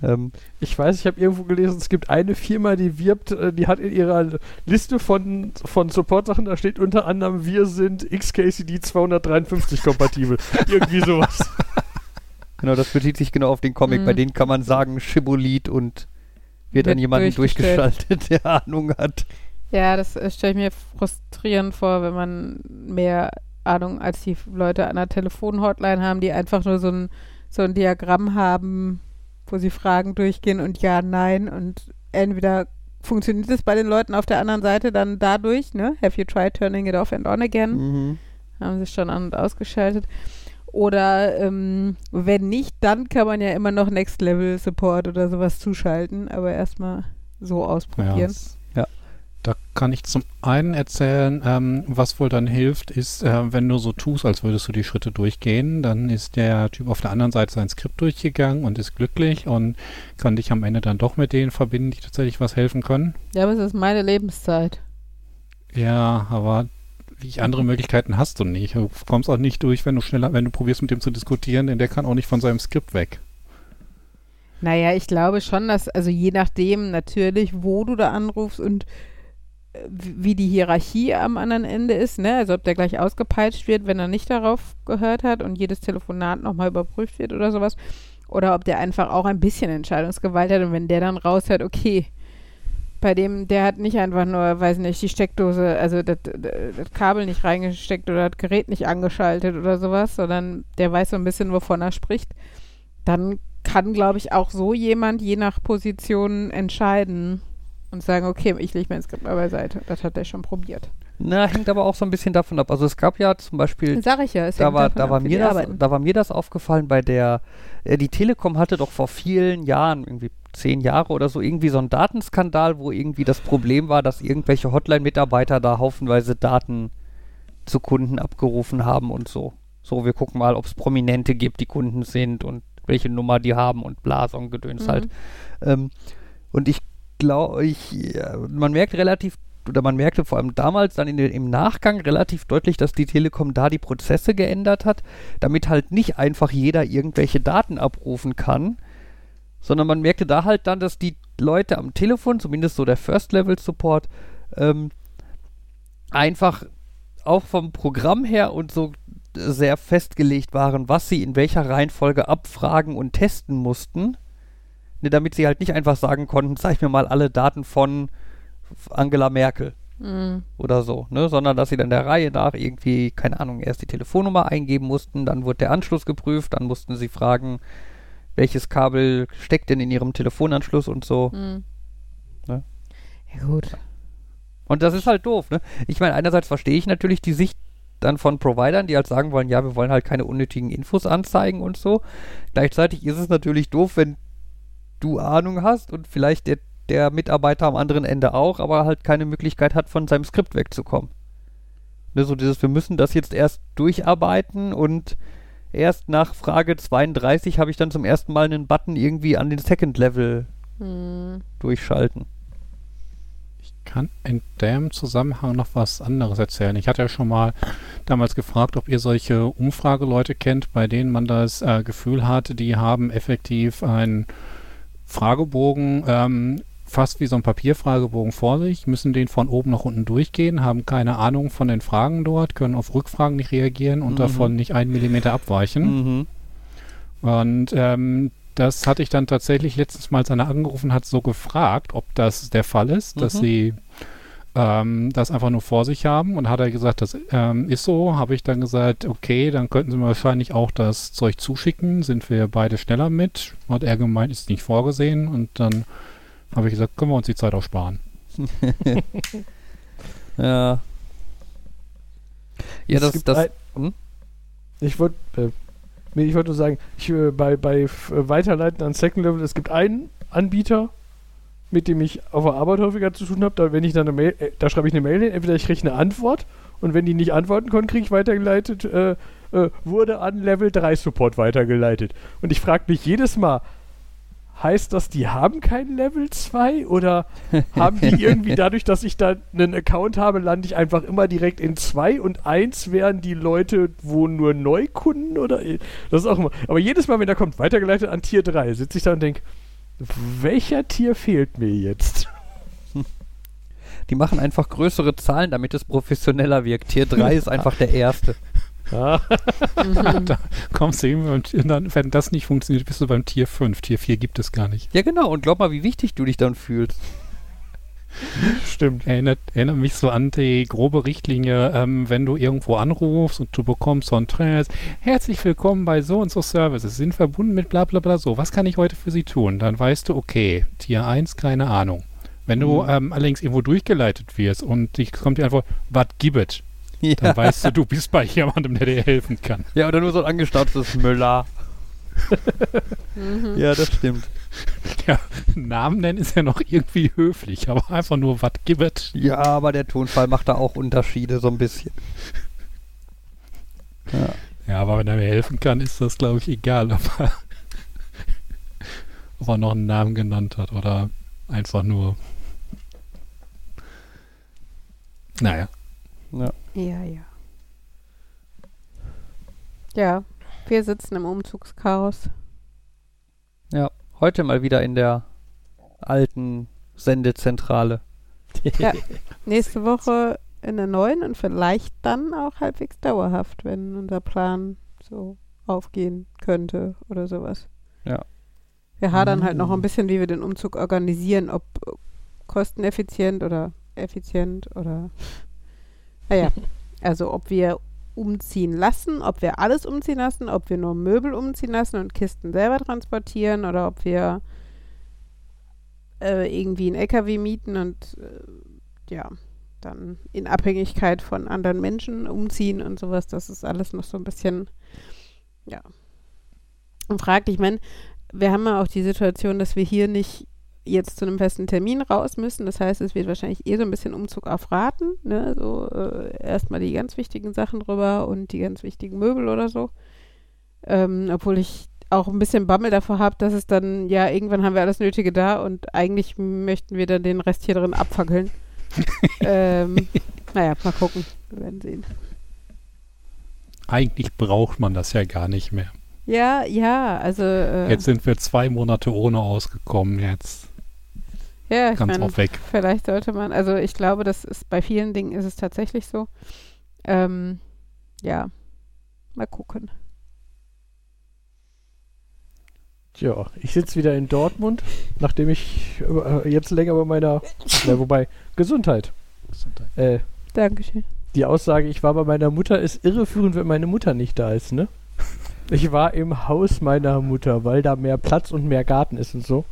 Speaker 3: Ähm,
Speaker 4: Ich weiß, ich habe irgendwo gelesen, es gibt eine Firma, die wirbt, äh, die hat in ihrer Liste von, von Support-Sachen, da steht unter anderem, wir sind XKCD 253 kompatibel. Irgendwie sowas.
Speaker 3: genau, das bezieht sich genau auf den Comic. Bei
Speaker 2: Mhm.
Speaker 3: denen kann man sagen Schibolit und wird an
Speaker 2: Wird
Speaker 3: jemanden
Speaker 2: durchgestellt.
Speaker 3: durchgeschaltet, der Ahnung hat.
Speaker 2: Ja, das äh, stelle ich mir frustrierend vor, wenn man mehr Ahnung als die Leute an der Telefonhotline haben, die einfach nur so ein, so ein Diagramm haben, wo sie Fragen durchgehen und ja, nein und entweder funktioniert es bei den Leuten auf der anderen Seite dann dadurch, ne? Have you tried turning it off and on again?
Speaker 3: Mhm.
Speaker 2: Haben sie schon an- und ausgeschaltet. Oder ähm, wenn nicht, dann kann man ja immer noch Next Level Support oder sowas zuschalten, aber erstmal so ausprobieren.
Speaker 3: Ja.
Speaker 1: Da kann ich zum einen erzählen, ähm, was wohl dann hilft, ist, äh, wenn du so tust, als würdest du die Schritte durchgehen, dann ist der Typ auf der anderen Seite sein Skript durchgegangen und ist glücklich und kann dich am Ende dann doch mit denen verbinden, die tatsächlich was helfen können.
Speaker 2: Ja, aber es ist meine Lebenszeit.
Speaker 1: Ja, aber wie andere Möglichkeiten hast du nicht. Du kommst auch nicht durch, wenn du schneller, wenn du probierst mit dem zu diskutieren, denn der kann auch nicht von seinem Skript weg.
Speaker 2: Naja, ich glaube schon, dass, also je nachdem natürlich, wo du da anrufst und wie die Hierarchie am anderen Ende ist, ne? Also ob der gleich ausgepeitscht wird, wenn er nicht darauf gehört hat und jedes Telefonat nochmal überprüft wird oder sowas. Oder ob der einfach auch ein bisschen Entscheidungsgewalt hat und wenn der dann raushört, okay, bei dem, der hat nicht einfach nur, weiß nicht, die Steckdose, also das, das Kabel nicht reingesteckt oder das Gerät nicht angeschaltet oder sowas, sondern der weiß so ein bisschen, wovon er spricht, dann kann, glaube ich, auch so jemand je nach Position entscheiden und sagen, okay, ich lege mein Skript mal beiseite. Das hat er schon probiert.
Speaker 3: Na, hängt aber auch so ein bisschen davon ab. Also es gab ja zum Beispiel
Speaker 2: Sag ich ja. es
Speaker 3: da war, da,
Speaker 2: ab,
Speaker 3: war
Speaker 2: wie
Speaker 3: mir das,
Speaker 2: arbeiten.
Speaker 3: da war mir das aufgefallen bei der, äh, die Telekom hatte doch vor vielen Jahren, irgendwie zehn Jahre oder so, irgendwie so einen Datenskandal, wo irgendwie das Problem war, dass irgendwelche Hotline-Mitarbeiter da haufenweise Daten zu Kunden abgerufen haben und so. So, wir gucken mal, ob es Prominente gibt, die Kunden sind und welche Nummer die haben und bla, so ein Gedöns
Speaker 2: Mhm.
Speaker 3: halt. Ähm, und ich glaube, ich, man merkt relativ, oder man merkte vor allem damals dann den, im Nachgang relativ deutlich, dass die Telekom da die Prozesse geändert hat, damit halt nicht einfach jeder irgendwelche Daten abrufen kann, sondern man merkte da halt dann, dass die Leute am Telefon, zumindest so der First-Level-Support, ähm, einfach auch vom Programm her und so sehr festgelegt waren, was sie in welcher Reihenfolge abfragen und testen mussten, ne, damit sie halt nicht einfach sagen konnten, zeig mir mal alle Daten von Angela Merkel
Speaker 2: Mhm.
Speaker 3: oder so, ne, sondern dass sie dann der Reihe nach irgendwie, keine Ahnung, erst die Telefonnummer eingeben mussten, dann wurde der Anschluss geprüft, dann mussten sie fragen, welches Kabel steckt denn in ihrem Telefonanschluss und so.
Speaker 2: Mhm.
Speaker 3: Ne?
Speaker 2: Ja, gut.
Speaker 3: Und das ist halt doof, ne? Ich meine, einerseits verstehe ich natürlich die Sicht dann von Providern, die halt sagen wollen, ja, wir wollen halt keine unnötigen Infos anzeigen und so. Gleichzeitig ist es natürlich doof, wenn du Ahnung hast und vielleicht der, der Mitarbeiter am anderen Ende auch, aber halt keine Möglichkeit hat, von seinem Skript wegzukommen. Ne, so dieses, wir müssen das jetzt erst durcharbeiten und erst nach Frage 32 habe ich dann zum ersten Mal einen Button irgendwie an den Second Level
Speaker 2: Hm.
Speaker 3: durchschalten.
Speaker 1: Ich kann in dem Zusammenhang noch was anderes erzählen. Ich hatte ja schon mal damals gefragt, ob ihr solche Umfrageleute kennt, bei denen man das äh, Gefühl hat, die haben effektiv einen Fragebogen, ähm, fast wie so ein Papierfragebogen vor sich, müssen den von oben nach unten durchgehen, haben keine Ahnung von den Fragen dort, können auf Rückfragen nicht reagieren und
Speaker 3: Mhm.
Speaker 1: davon nicht einen Millimeter abweichen.
Speaker 3: Mhm.
Speaker 1: Und ähm, das hatte ich dann tatsächlich letztens mal, als einer angerufen hat, so gefragt, ob das der Fall ist, dass
Speaker 3: Mhm.
Speaker 1: sie ähm, das einfach nur vor sich haben. Und hat er gesagt, das ähm, ist so. Habe ich dann gesagt, okay, dann könnten sie mir wahrscheinlich auch das Zeug zuschicken. Sind wir beide schneller mit? Hat er gemeint, ist nicht vorgesehen. Und dann habe ich gesagt, können wir uns die Zeit auch sparen.
Speaker 3: Ja. Ja,
Speaker 4: Es
Speaker 3: das,
Speaker 4: gibt
Speaker 3: das,
Speaker 4: ein-
Speaker 3: hm?
Speaker 4: Ich wollte äh, ich wollte nur sagen, ich, äh, bei, bei äh, Weiterleiten an Second Level, es gibt einen Anbieter, mit dem ich auf der Arbeit häufiger zu tun habe. Da, wenn ich dann eine Mail, äh, da schreibe ich eine Mail hin, entweder ich kriege eine Antwort und wenn die nicht antworten können, kriege ich weitergeleitet, äh, äh, wurde an Level 3 Support weitergeleitet. Und ich frage mich jedes Mal, heißt das, die haben kein Level 2 oder haben die irgendwie dadurch, dass ich da einen Account habe, lande ich einfach immer direkt in 2 und 1 wären die Leute, wo nur Neukunden oder das ist auch immer. Aber jedes Mal, wenn da kommt, weitergeleitet an Tier 3, sitze ich da und denke, welcher Tier fehlt mir jetzt?
Speaker 3: die machen einfach größere Zahlen, damit es professioneller wirkt. Tier 3 ist einfach der erste.
Speaker 4: Ah,
Speaker 2: Mhm.
Speaker 1: da kommst du hin und dann, wenn das nicht funktioniert, bist du beim Tier 5. Tier 4 gibt es gar nicht.
Speaker 3: Ja, genau. Und glaub mal, wie wichtig du dich dann fühlst.
Speaker 4: stimmt.
Speaker 1: Erinnert, erinnert mich so an die grobe Richtlinie, ähm, wenn du irgendwo anrufst und du bekommst so ein Trails, herzlich willkommen bei so und so Services, sind verbunden mit bla bla bla so, was kann ich heute für Sie tun? Dann weißt du, okay, Tier 1, keine Ahnung. Wenn du
Speaker 3: Mhm.
Speaker 1: ähm, allerdings irgendwo durchgeleitet wirst und dich kommt die Antwort, was gibt
Speaker 3: Ja.
Speaker 1: dann weißt du, du bist bei jemandem, der dir helfen kann.
Speaker 3: ja, oder nur so ein angestaubtes Müller.
Speaker 2: Mhm.
Speaker 3: Ja, das stimmt.
Speaker 1: Ja, Namen nennen ist ja noch irgendwie höflich, aber einfach nur was gibt
Speaker 3: Ja, aber der Tonfall macht da auch Unterschiede, so ein bisschen. Ja.
Speaker 1: Ja, aber wenn er mir helfen kann, ist das, glaube ich, egal, ob er, ob er noch einen Namen genannt hat oder einfach nur. Naja.
Speaker 3: ja.
Speaker 2: Ja, ja. Ja, wir sitzen im Umzugschaos.
Speaker 3: Heute mal wieder in der alten Sendezentrale.
Speaker 2: Ja. Nächste Woche in der neuen und vielleicht dann auch halbwegs dauerhaft, wenn unser Plan so aufgehen könnte oder sowas.
Speaker 3: Ja.
Speaker 2: Wir hadern halt noch
Speaker 1: Mm.
Speaker 2: ein bisschen, wie wir den Umzug organisieren, ob kosteneffizient oder effizient oder naja, also ob wir umziehen lassen, ob wir alles umziehen lassen, ob wir nur Möbel umziehen lassen und Kisten selber transportieren oder ob wir äh, irgendwie einen LKW mieten und äh, ja, dann in Abhängigkeit von anderen Menschen umziehen und sowas. Das ist alles noch so ein bisschen, ja. Und fragt, ich meine, wir haben ja auch die Situation, dass wir hier nicht jetzt zu einem festen Termin raus müssen. Das heißt, es wird wahrscheinlich eh so ein bisschen Umzug auf Raten. Ne? So äh, erstmal die ganz wichtigen Sachen drüber und die ganz wichtigen Möbel oder so. Ähm, obwohl ich auch ein bisschen Bammel davor habe, dass es dann, ja, irgendwann haben wir alles Nötige da und eigentlich möchten wir dann den Rest hier drin abfackeln. ähm, naja, mal gucken. Wir werden sehen.
Speaker 1: Eigentlich braucht man das ja gar nicht mehr.
Speaker 2: Ja, ja, also äh,
Speaker 1: Jetzt sind wir zwei Monate ohne ausgekommen, jetzt
Speaker 2: ja, ich
Speaker 1: ganz
Speaker 2: mein,
Speaker 1: weg.
Speaker 2: Vielleicht sollte man, also ich glaube, das ist bei vielen Dingen ist es tatsächlich so. Ähm, ja, mal gucken.
Speaker 4: Tja, ich sitze wieder in Dortmund, nachdem ich äh, jetzt länger bei meiner, na, wobei, Gesundheit. Äh,
Speaker 2: Dankeschön.
Speaker 4: die Aussage, ich war bei meiner Mutter, ist irreführend, wenn meine Mutter nicht da ist, ne? Ich war im Haus meiner Mutter, weil da mehr Platz und mehr Garten ist und so.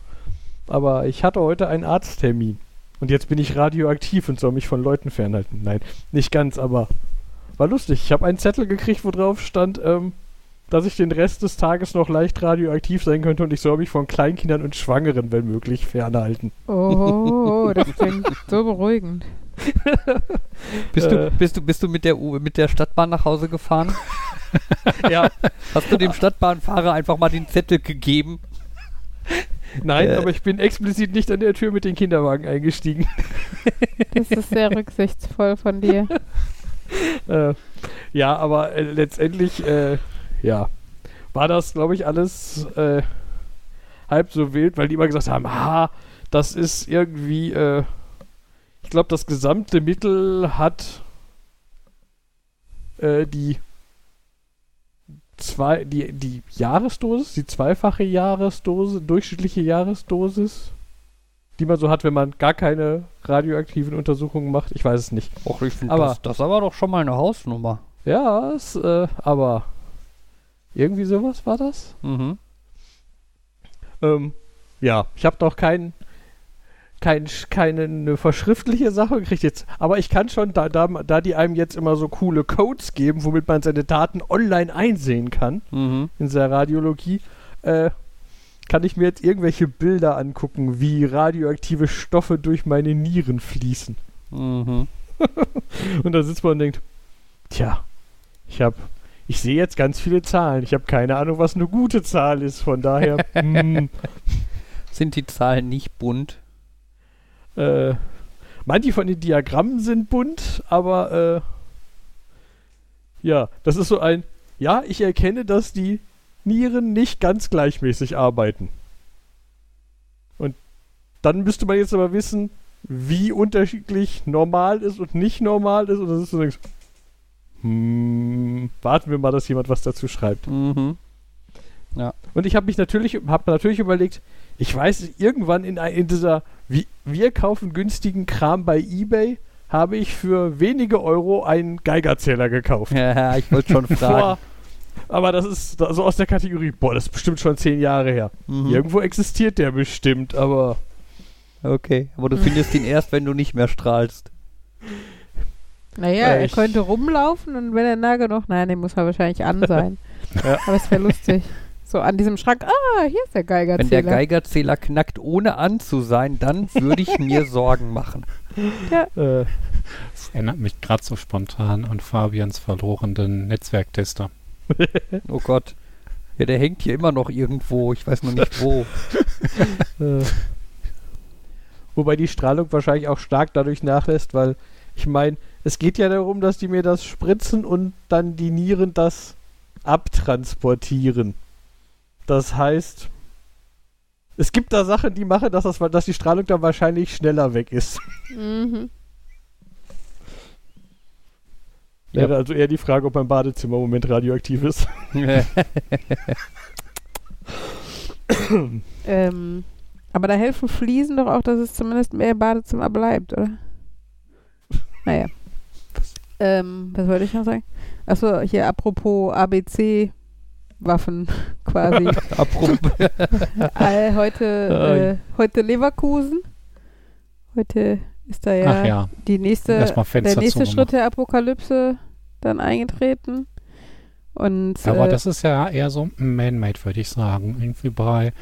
Speaker 4: Aber ich hatte heute einen Arzttermin. Und jetzt bin ich radioaktiv und soll mich von Leuten fernhalten. Nein, nicht ganz, aber war lustig. Ich habe einen Zettel gekriegt, wo drauf stand, ähm, dass ich den Rest des Tages noch leicht radioaktiv sein könnte und ich soll mich von Kleinkindern und Schwangeren, wenn möglich, fernhalten.
Speaker 2: Oh, das klingt so beruhigend.
Speaker 3: Bist, du,
Speaker 4: Äh.
Speaker 3: bist, du, bist du mit der, U mit der Stadtbahn nach Hause gefahren?
Speaker 4: ja,
Speaker 3: Hast du dem Stadtbahnfahrer einfach mal den Zettel gegeben?
Speaker 4: Nein,
Speaker 3: Äh.
Speaker 4: aber ich bin explizit nicht an der Tür mit den Kinderwagen eingestiegen.
Speaker 2: Das ist sehr rücksichtsvoll von dir.
Speaker 4: äh, ja, aber äh, letztendlich, äh, ja, war das, glaube ich, alles äh, halb so wild, weil die immer gesagt haben, ha, das ist irgendwie, äh, ich glaube, das gesamte Mittel hat äh, die zwei, die, die Jahresdosis, die zweifache Jahresdosis, durchschnittliche Jahresdosis, die man so hat, wenn man gar keine radioaktiven Untersuchungen macht. Ich weiß es nicht.
Speaker 3: Och, ich finde das, das aber doch schon mal eine Hausnummer.
Speaker 4: Ja, es, äh, aber irgendwie sowas war das.
Speaker 3: Mhm.
Speaker 4: Ähm, ja, ich habe noch kein, kein, keine eine verschriftliche Sache gekriegt jetzt. Aber ich kann schon, da, da, da die einem jetzt immer so coole Codes geben, womit man seine Daten online einsehen kann
Speaker 3: Mhm.
Speaker 4: in der Radiologie, äh, kann ich mir jetzt irgendwelche Bilder angucken, wie radioaktive Stoffe durch meine Nieren fließen.
Speaker 3: Mhm.
Speaker 4: Und da sitzt man und denkt, tja, ich habe, ich sehe jetzt ganz viele Zahlen. Ich habe keine Ahnung, was eine gute Zahl ist. Von daher, hm,
Speaker 3: Sind die Zahlen nicht bunt?
Speaker 4: Äh, manche von den Diagrammen sind bunt, aber äh, ja, das ist so ein, ja, ich erkenne, dass die Nieren nicht ganz gleichmäßig arbeiten. Und dann müsste man jetzt aber wissen, wie unterschiedlich normal ist und nicht normal ist. Und das ist so, denkst, hm, warten wir mal, dass jemand was dazu schreibt.
Speaker 3: Mhm.
Speaker 4: Und ich habe mich natürlich, habe natürlich überlegt, ich weiß, irgendwann in, in dieser, wie, wir kaufen günstigen Kram bei eBay, habe ich für wenige Euro einen Geigerzähler gekauft.
Speaker 3: Ja, ich wollte schon
Speaker 4: Vor,
Speaker 3: fragen.
Speaker 4: aber das ist so aus der Kategorie, boah, das ist bestimmt schon zehn Jahre her.
Speaker 3: Mhm.
Speaker 4: Irgendwo existiert der bestimmt, aber
Speaker 3: Okay, aber du findest ihn erst, wenn du nicht mehr strahlst.
Speaker 2: Naja,
Speaker 4: Äh,
Speaker 2: er könnte rumlaufen und wenn er nah genug, nein, den muss er wahrscheinlich an sein.
Speaker 4: Ja.
Speaker 2: Aber es wäre lustig. So an diesem Schrank, ah, hier ist der Geigerzähler.
Speaker 3: Wenn der Geigerzähler knackt, ohne an zu sein, dann würde ich mir Sorgen machen.
Speaker 4: äh,
Speaker 1: Das erinnert mich gerade so spontan an Fabians verlorenen Netzwerktester.
Speaker 3: Oh Gott. Ja, der hängt hier immer noch irgendwo. Ich weiß nur nicht wo.
Speaker 4: äh, wobei die Strahlung wahrscheinlich auch stark dadurch nachlässt, weil ich meine, es geht ja darum, dass die mir das spritzen und dann die Nieren das abtransportieren. Das heißt, es gibt da Sachen, die machen, dass, das, dass die Strahlung dann wahrscheinlich schneller weg ist.
Speaker 2: Mhm.
Speaker 3: Ja.
Speaker 4: Wäre also eher die Frage, ob mein Badezimmer im Moment radioaktiv ist.
Speaker 2: Ähm, aber da helfen Fliesen doch auch, dass es zumindest mehr im Badezimmer bleibt, oder? Naja. Ähm, was wollte ich noch sagen? Achso, hier apropos ABC-Waffen quasi.
Speaker 3: Apropos.
Speaker 2: äh, heute, äh, heute Leverkusen. Heute ist da ja,
Speaker 1: ja,
Speaker 2: die nächste, der nächste. Schritt der Apokalypse dann eingetreten. Und
Speaker 1: Aber
Speaker 2: äh,
Speaker 1: das ist ja eher so man-made, würde ich sagen. Irgendwie bei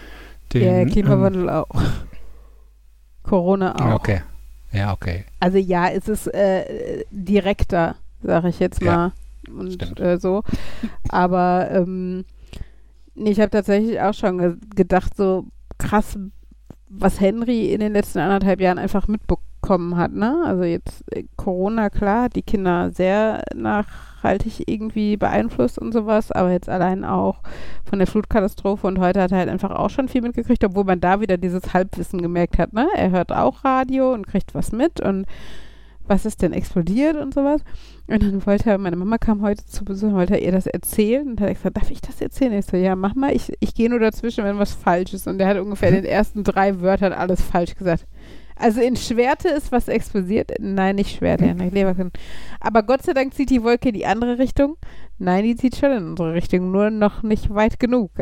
Speaker 1: den...
Speaker 2: der Klimawandel auch. Corona auch.
Speaker 1: Ähm, okay. Ja, okay.
Speaker 2: Also ja, es ist äh, direkter, sage ich jetzt
Speaker 1: Ja,
Speaker 2: mal. und
Speaker 1: stimmt.
Speaker 2: äh, so. Aber ähm, ich habe tatsächlich auch schon ge gedacht, so krass, was Henry in den letzten anderthalb Jahren einfach mitbekommen hat. Ne? Also jetzt äh, Corona, klar, hat die Kinder sehr nachhaltig irgendwie beeinflusst und sowas, aber jetzt allein auch von der Flutkatastrophe und heute hat er halt einfach auch schon viel mitgekriegt, obwohl man da wieder dieses Halbwissen gemerkt hat. Ne? Er hört auch Radio und kriegt was mit und was ist denn explodiert und sowas. Und dann wollte er, meine Mama kam heute zu Besuch, wollte er ihr das erzählen und hat er gesagt, darf ich das erzählen? Ich so, ja, mach mal, ich, ich gehe nur dazwischen, wenn was falsch ist. Und der hat ungefähr in den ersten drei Wörtern alles falsch gesagt. Also in Schwerte ist was explodiert. Nein, nicht Schwerte, ja, nicht Leverkusen. Aber Gott sei Dank zieht die Wolke in die andere Richtung. Nein, die zieht schon in unsere Richtung, nur noch nicht weit genug.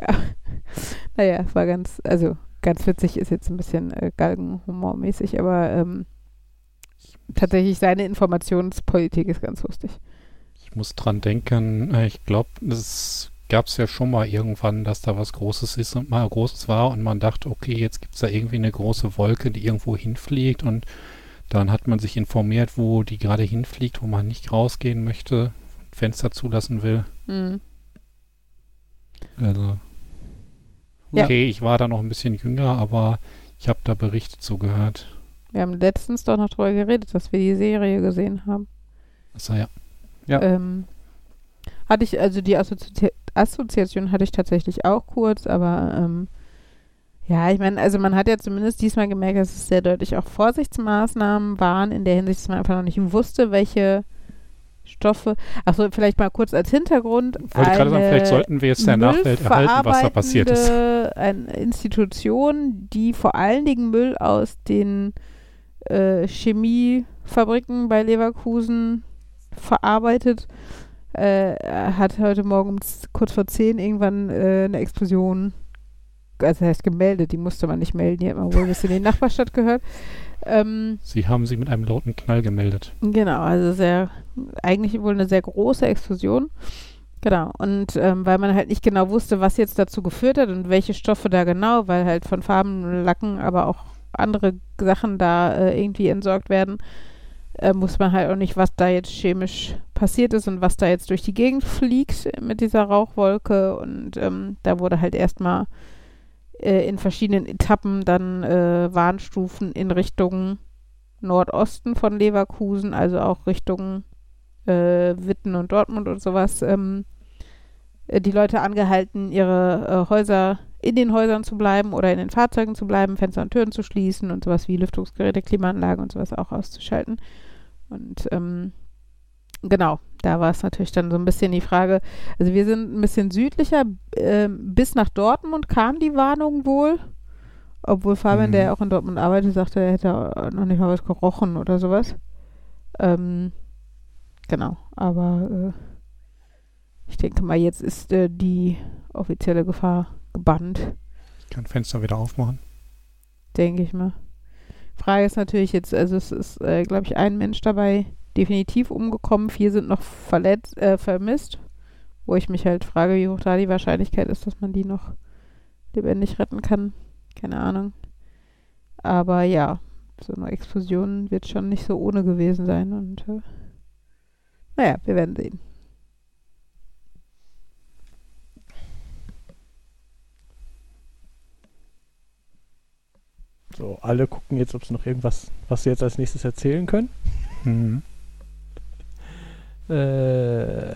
Speaker 2: naja, war ganz, also ganz witzig, ist jetzt ein bisschen äh, Galgenhumormäßig, aber ähm, tatsächlich seine Informationspolitik ist ganz lustig.
Speaker 3: Ich
Speaker 1: muss dran denken, äh, ich glaube, das gab es ja schon mal irgendwann, dass da was Großes ist und mal Großes war und man dachte, okay, jetzt gibt es da irgendwie eine große Wolke, die irgendwo hinfliegt und dann hat man sich informiert, wo die gerade hinfliegt, wo man nicht rausgehen möchte, Fenster zulassen will.
Speaker 2: Hm.
Speaker 1: Also.
Speaker 2: Ja.
Speaker 1: Okay, ich war da noch ein bisschen jünger, aber ich habe da Berichte zugehört.
Speaker 2: Wir haben letztens doch noch drüber geredet, dass wir die Serie gesehen haben.
Speaker 1: Also ja.
Speaker 3: Ja.
Speaker 2: Ähm, hatte ich, also die Assozi Assoziation hatte ich tatsächlich auch kurz, aber ähm, ja, ich meine, also man hat ja zumindest diesmal gemerkt, dass es sehr deutlich auch Vorsichtsmaßnahmen waren, in der Hinsicht, dass man einfach noch nicht wusste, welche Stoffe. Achso, vielleicht mal kurz als Hintergrund.
Speaker 1: Ich wollte gerade sagen, vielleicht sollten wir jetzt der Nachwelt erhalten, was da passiert ist.
Speaker 2: Eine Institution, die vor allen Dingen Müll aus den äh, Chemiefabriken bei Leverkusen verarbeitet, äh, hat heute Morgen kurz vor zehn irgendwann äh, eine Explosion, also das heißt gemeldet, die musste man nicht melden, die hat man wohl bis in die Nachbarstadt gehört. Ähm,
Speaker 1: Sie haben sie mit einem lauten Knall gemeldet.
Speaker 2: Genau, also sehr, eigentlich wohl eine sehr große Explosion. Genau, und ähm, weil man halt nicht genau wusste, was jetzt dazu geführt hat und welche Stoffe da genau, weil halt von Farben, Lacken, aber auch andere Sachen da äh, irgendwie entsorgt werden, äh, muss man halt auch nicht, was da jetzt chemisch passiert ist und was da jetzt durch die Gegend fliegt mit dieser Rauchwolke. Und ähm, da wurde halt erstmal äh, in verschiedenen Etappen dann äh, Warnstufen in Richtung Nordosten von Leverkusen, also auch Richtung äh, Witten und Dortmund und sowas, ähm, äh, die Leute angehalten, ihre Häuser in den Häusern zu bleiben oder in den Fahrzeugen zu bleiben, Fenster und Türen zu schließen und sowas wie Lüftungsgeräte, Klimaanlagen und sowas auch auszuschalten. Und ähm, genau, da war es natürlich dann so ein bisschen die Frage, also wir sind ein bisschen südlicher, ähm, bis nach Dortmund kam die Warnung wohl. Obwohl Fabian,
Speaker 1: Mhm.
Speaker 2: der auch in Dortmund arbeitet, sagte, er hätte noch nicht mal was gerochen oder sowas. Ähm, genau, aber äh, ich denke mal, jetzt ist äh, die offizielle Gefahr gebannt,
Speaker 1: Ich kann Fenster wieder aufmachen.
Speaker 2: denke ich mal. Frage ist natürlich jetzt, also es ist, äh, glaube ich, ein Mensch dabei definitiv umgekommen, vier sind noch verletzt, äh, vermisst, wo ich mich halt frage, wie hoch da die Wahrscheinlichkeit ist, dass man die noch lebendig retten kann. Keine Ahnung. Aber ja, so eine Explosion wird schon nicht so ohne gewesen sein und äh, naja, wir werden sehen.
Speaker 4: So, alle gucken jetzt, ob es noch irgendwas, was sie jetzt als nächstes erzählen können.
Speaker 1: Mhm.
Speaker 4: Äh,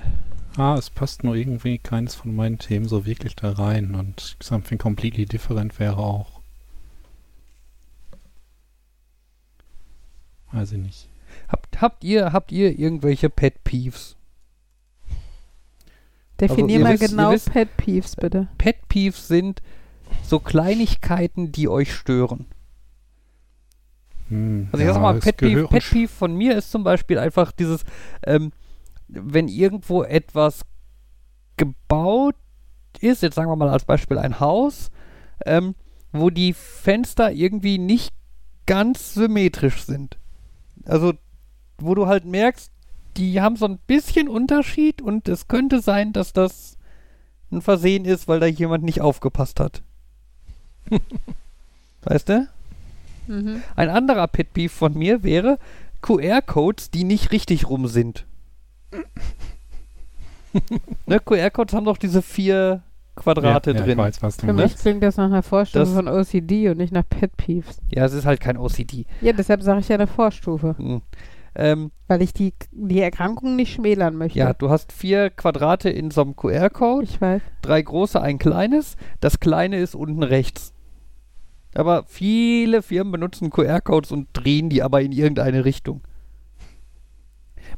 Speaker 1: Ah, es passt nur irgendwie keines von meinen Themen so wirklich da rein und something completely different wäre auch. Weiß ich nicht.
Speaker 3: Habt, habt, ihr, habt ihr irgendwelche Pet Peeves?
Speaker 2: Definier
Speaker 3: ihr
Speaker 2: mal
Speaker 3: wisst-
Speaker 2: genau
Speaker 3: wisst-
Speaker 2: Pet Peeves, bitte.
Speaker 3: Pet Peeves sind so Kleinigkeiten, die euch stören.
Speaker 1: Hm,
Speaker 3: Also ich
Speaker 1: ja,
Speaker 3: sag mal,
Speaker 1: es
Speaker 3: Pet Peeve von mir ist zum Beispiel einfach dieses, ähm, wenn irgendwo etwas gebaut ist, jetzt sagen wir mal als Beispiel ein Haus, ähm, wo die Fenster irgendwie nicht ganz symmetrisch sind. Also, wo du halt merkst, die haben so ein bisschen Unterschied und es könnte sein, dass das ein Versehen ist, weil da jemand nicht aufgepasst hat. weißt du?
Speaker 2: Mhm.
Speaker 3: Ein anderer Pet Peeve von mir wäre QR-Codes, die nicht richtig rum sind. ne, QR-Codes haben doch diese vier Quadrate
Speaker 1: ja, ja,
Speaker 3: drin.
Speaker 1: Ich weiß, was du
Speaker 2: Für
Speaker 3: Ne?
Speaker 2: mich klingt das nach einer Vorstufe
Speaker 3: Das-
Speaker 2: von OCD und nicht nach Pet Peeves.
Speaker 3: Ja, es ist halt kein OCD.
Speaker 2: Ja, deshalb sage ich ja eine Vorstufe,
Speaker 3: Hm. Ähm,
Speaker 2: weil ich die, die Erkrankung nicht schmälern möchte.
Speaker 3: ja, du hast vier Quadrate in so einem QR-Code,
Speaker 2: ich weiß.
Speaker 3: drei große, ein kleines. Das kleine ist unten rechts. Aber viele Firmen benutzen QR-Codes und drehen die aber in irgendeine Richtung.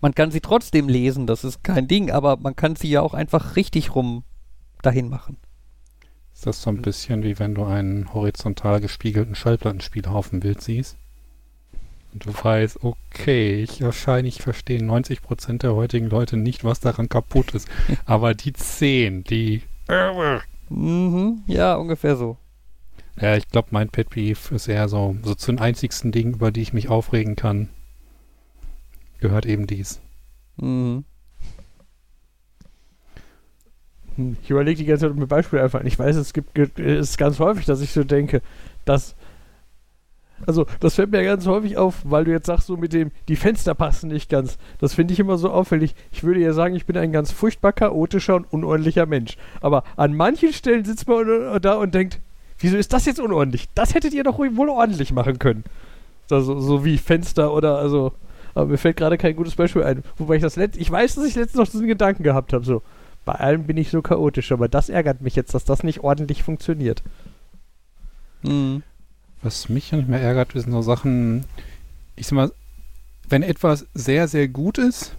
Speaker 3: Man kann sie trotzdem lesen, das ist kein Ding, aber man kann sie ja auch einfach richtig rum dahin machen.
Speaker 1: Ist das so ein bisschen wie wenn du einen horizontal gespiegelten Schallplattenspieler auf dem Bild siehst? Und du weißt, okay, ich wahrscheinlich verstehen 90% der heutigen Leute nicht, was daran kaputt ist. Aber die 10, die.
Speaker 3: Mhm, ja, ungefähr so.
Speaker 1: Ja, ich glaube, mein Pet Peeve ist eher so, so zu den einzigsten Dingen, über die ich mich aufregen kann, gehört eben dies.
Speaker 3: Mhm.
Speaker 4: Hm, Ich überlege die ganze Zeit, ob mir Beispiele einfallen. Ich weiß, es gibt es ist ganz häufig, dass ich so denke, dass. Also, das fällt mir ganz häufig auf, weil du jetzt sagst, so mit dem, die Fenster passen nicht ganz. Das finde ich immer so auffällig. Ich würde ja sagen, ich bin ein ganz furchtbar chaotischer und unordentlicher Mensch. Aber an manchen Stellen sitzt man da und denkt, wieso ist das jetzt unordentlich? Das hättet ihr doch wohl ordentlich machen können. Also, so wie Fenster oder, also. Aber mir fällt gerade kein gutes Beispiel ein. Wobei ich das letzte, ich weiß, dass ich letztens noch diesen Gedanken gehabt habe, so. Bei allem bin ich so chaotisch, aber das ärgert mich jetzt, dass das nicht ordentlich funktioniert.
Speaker 3: Mhm.
Speaker 1: Was mich manchmal ärgert, sind so Sachen, ich sag mal, wenn etwas sehr, sehr gut ist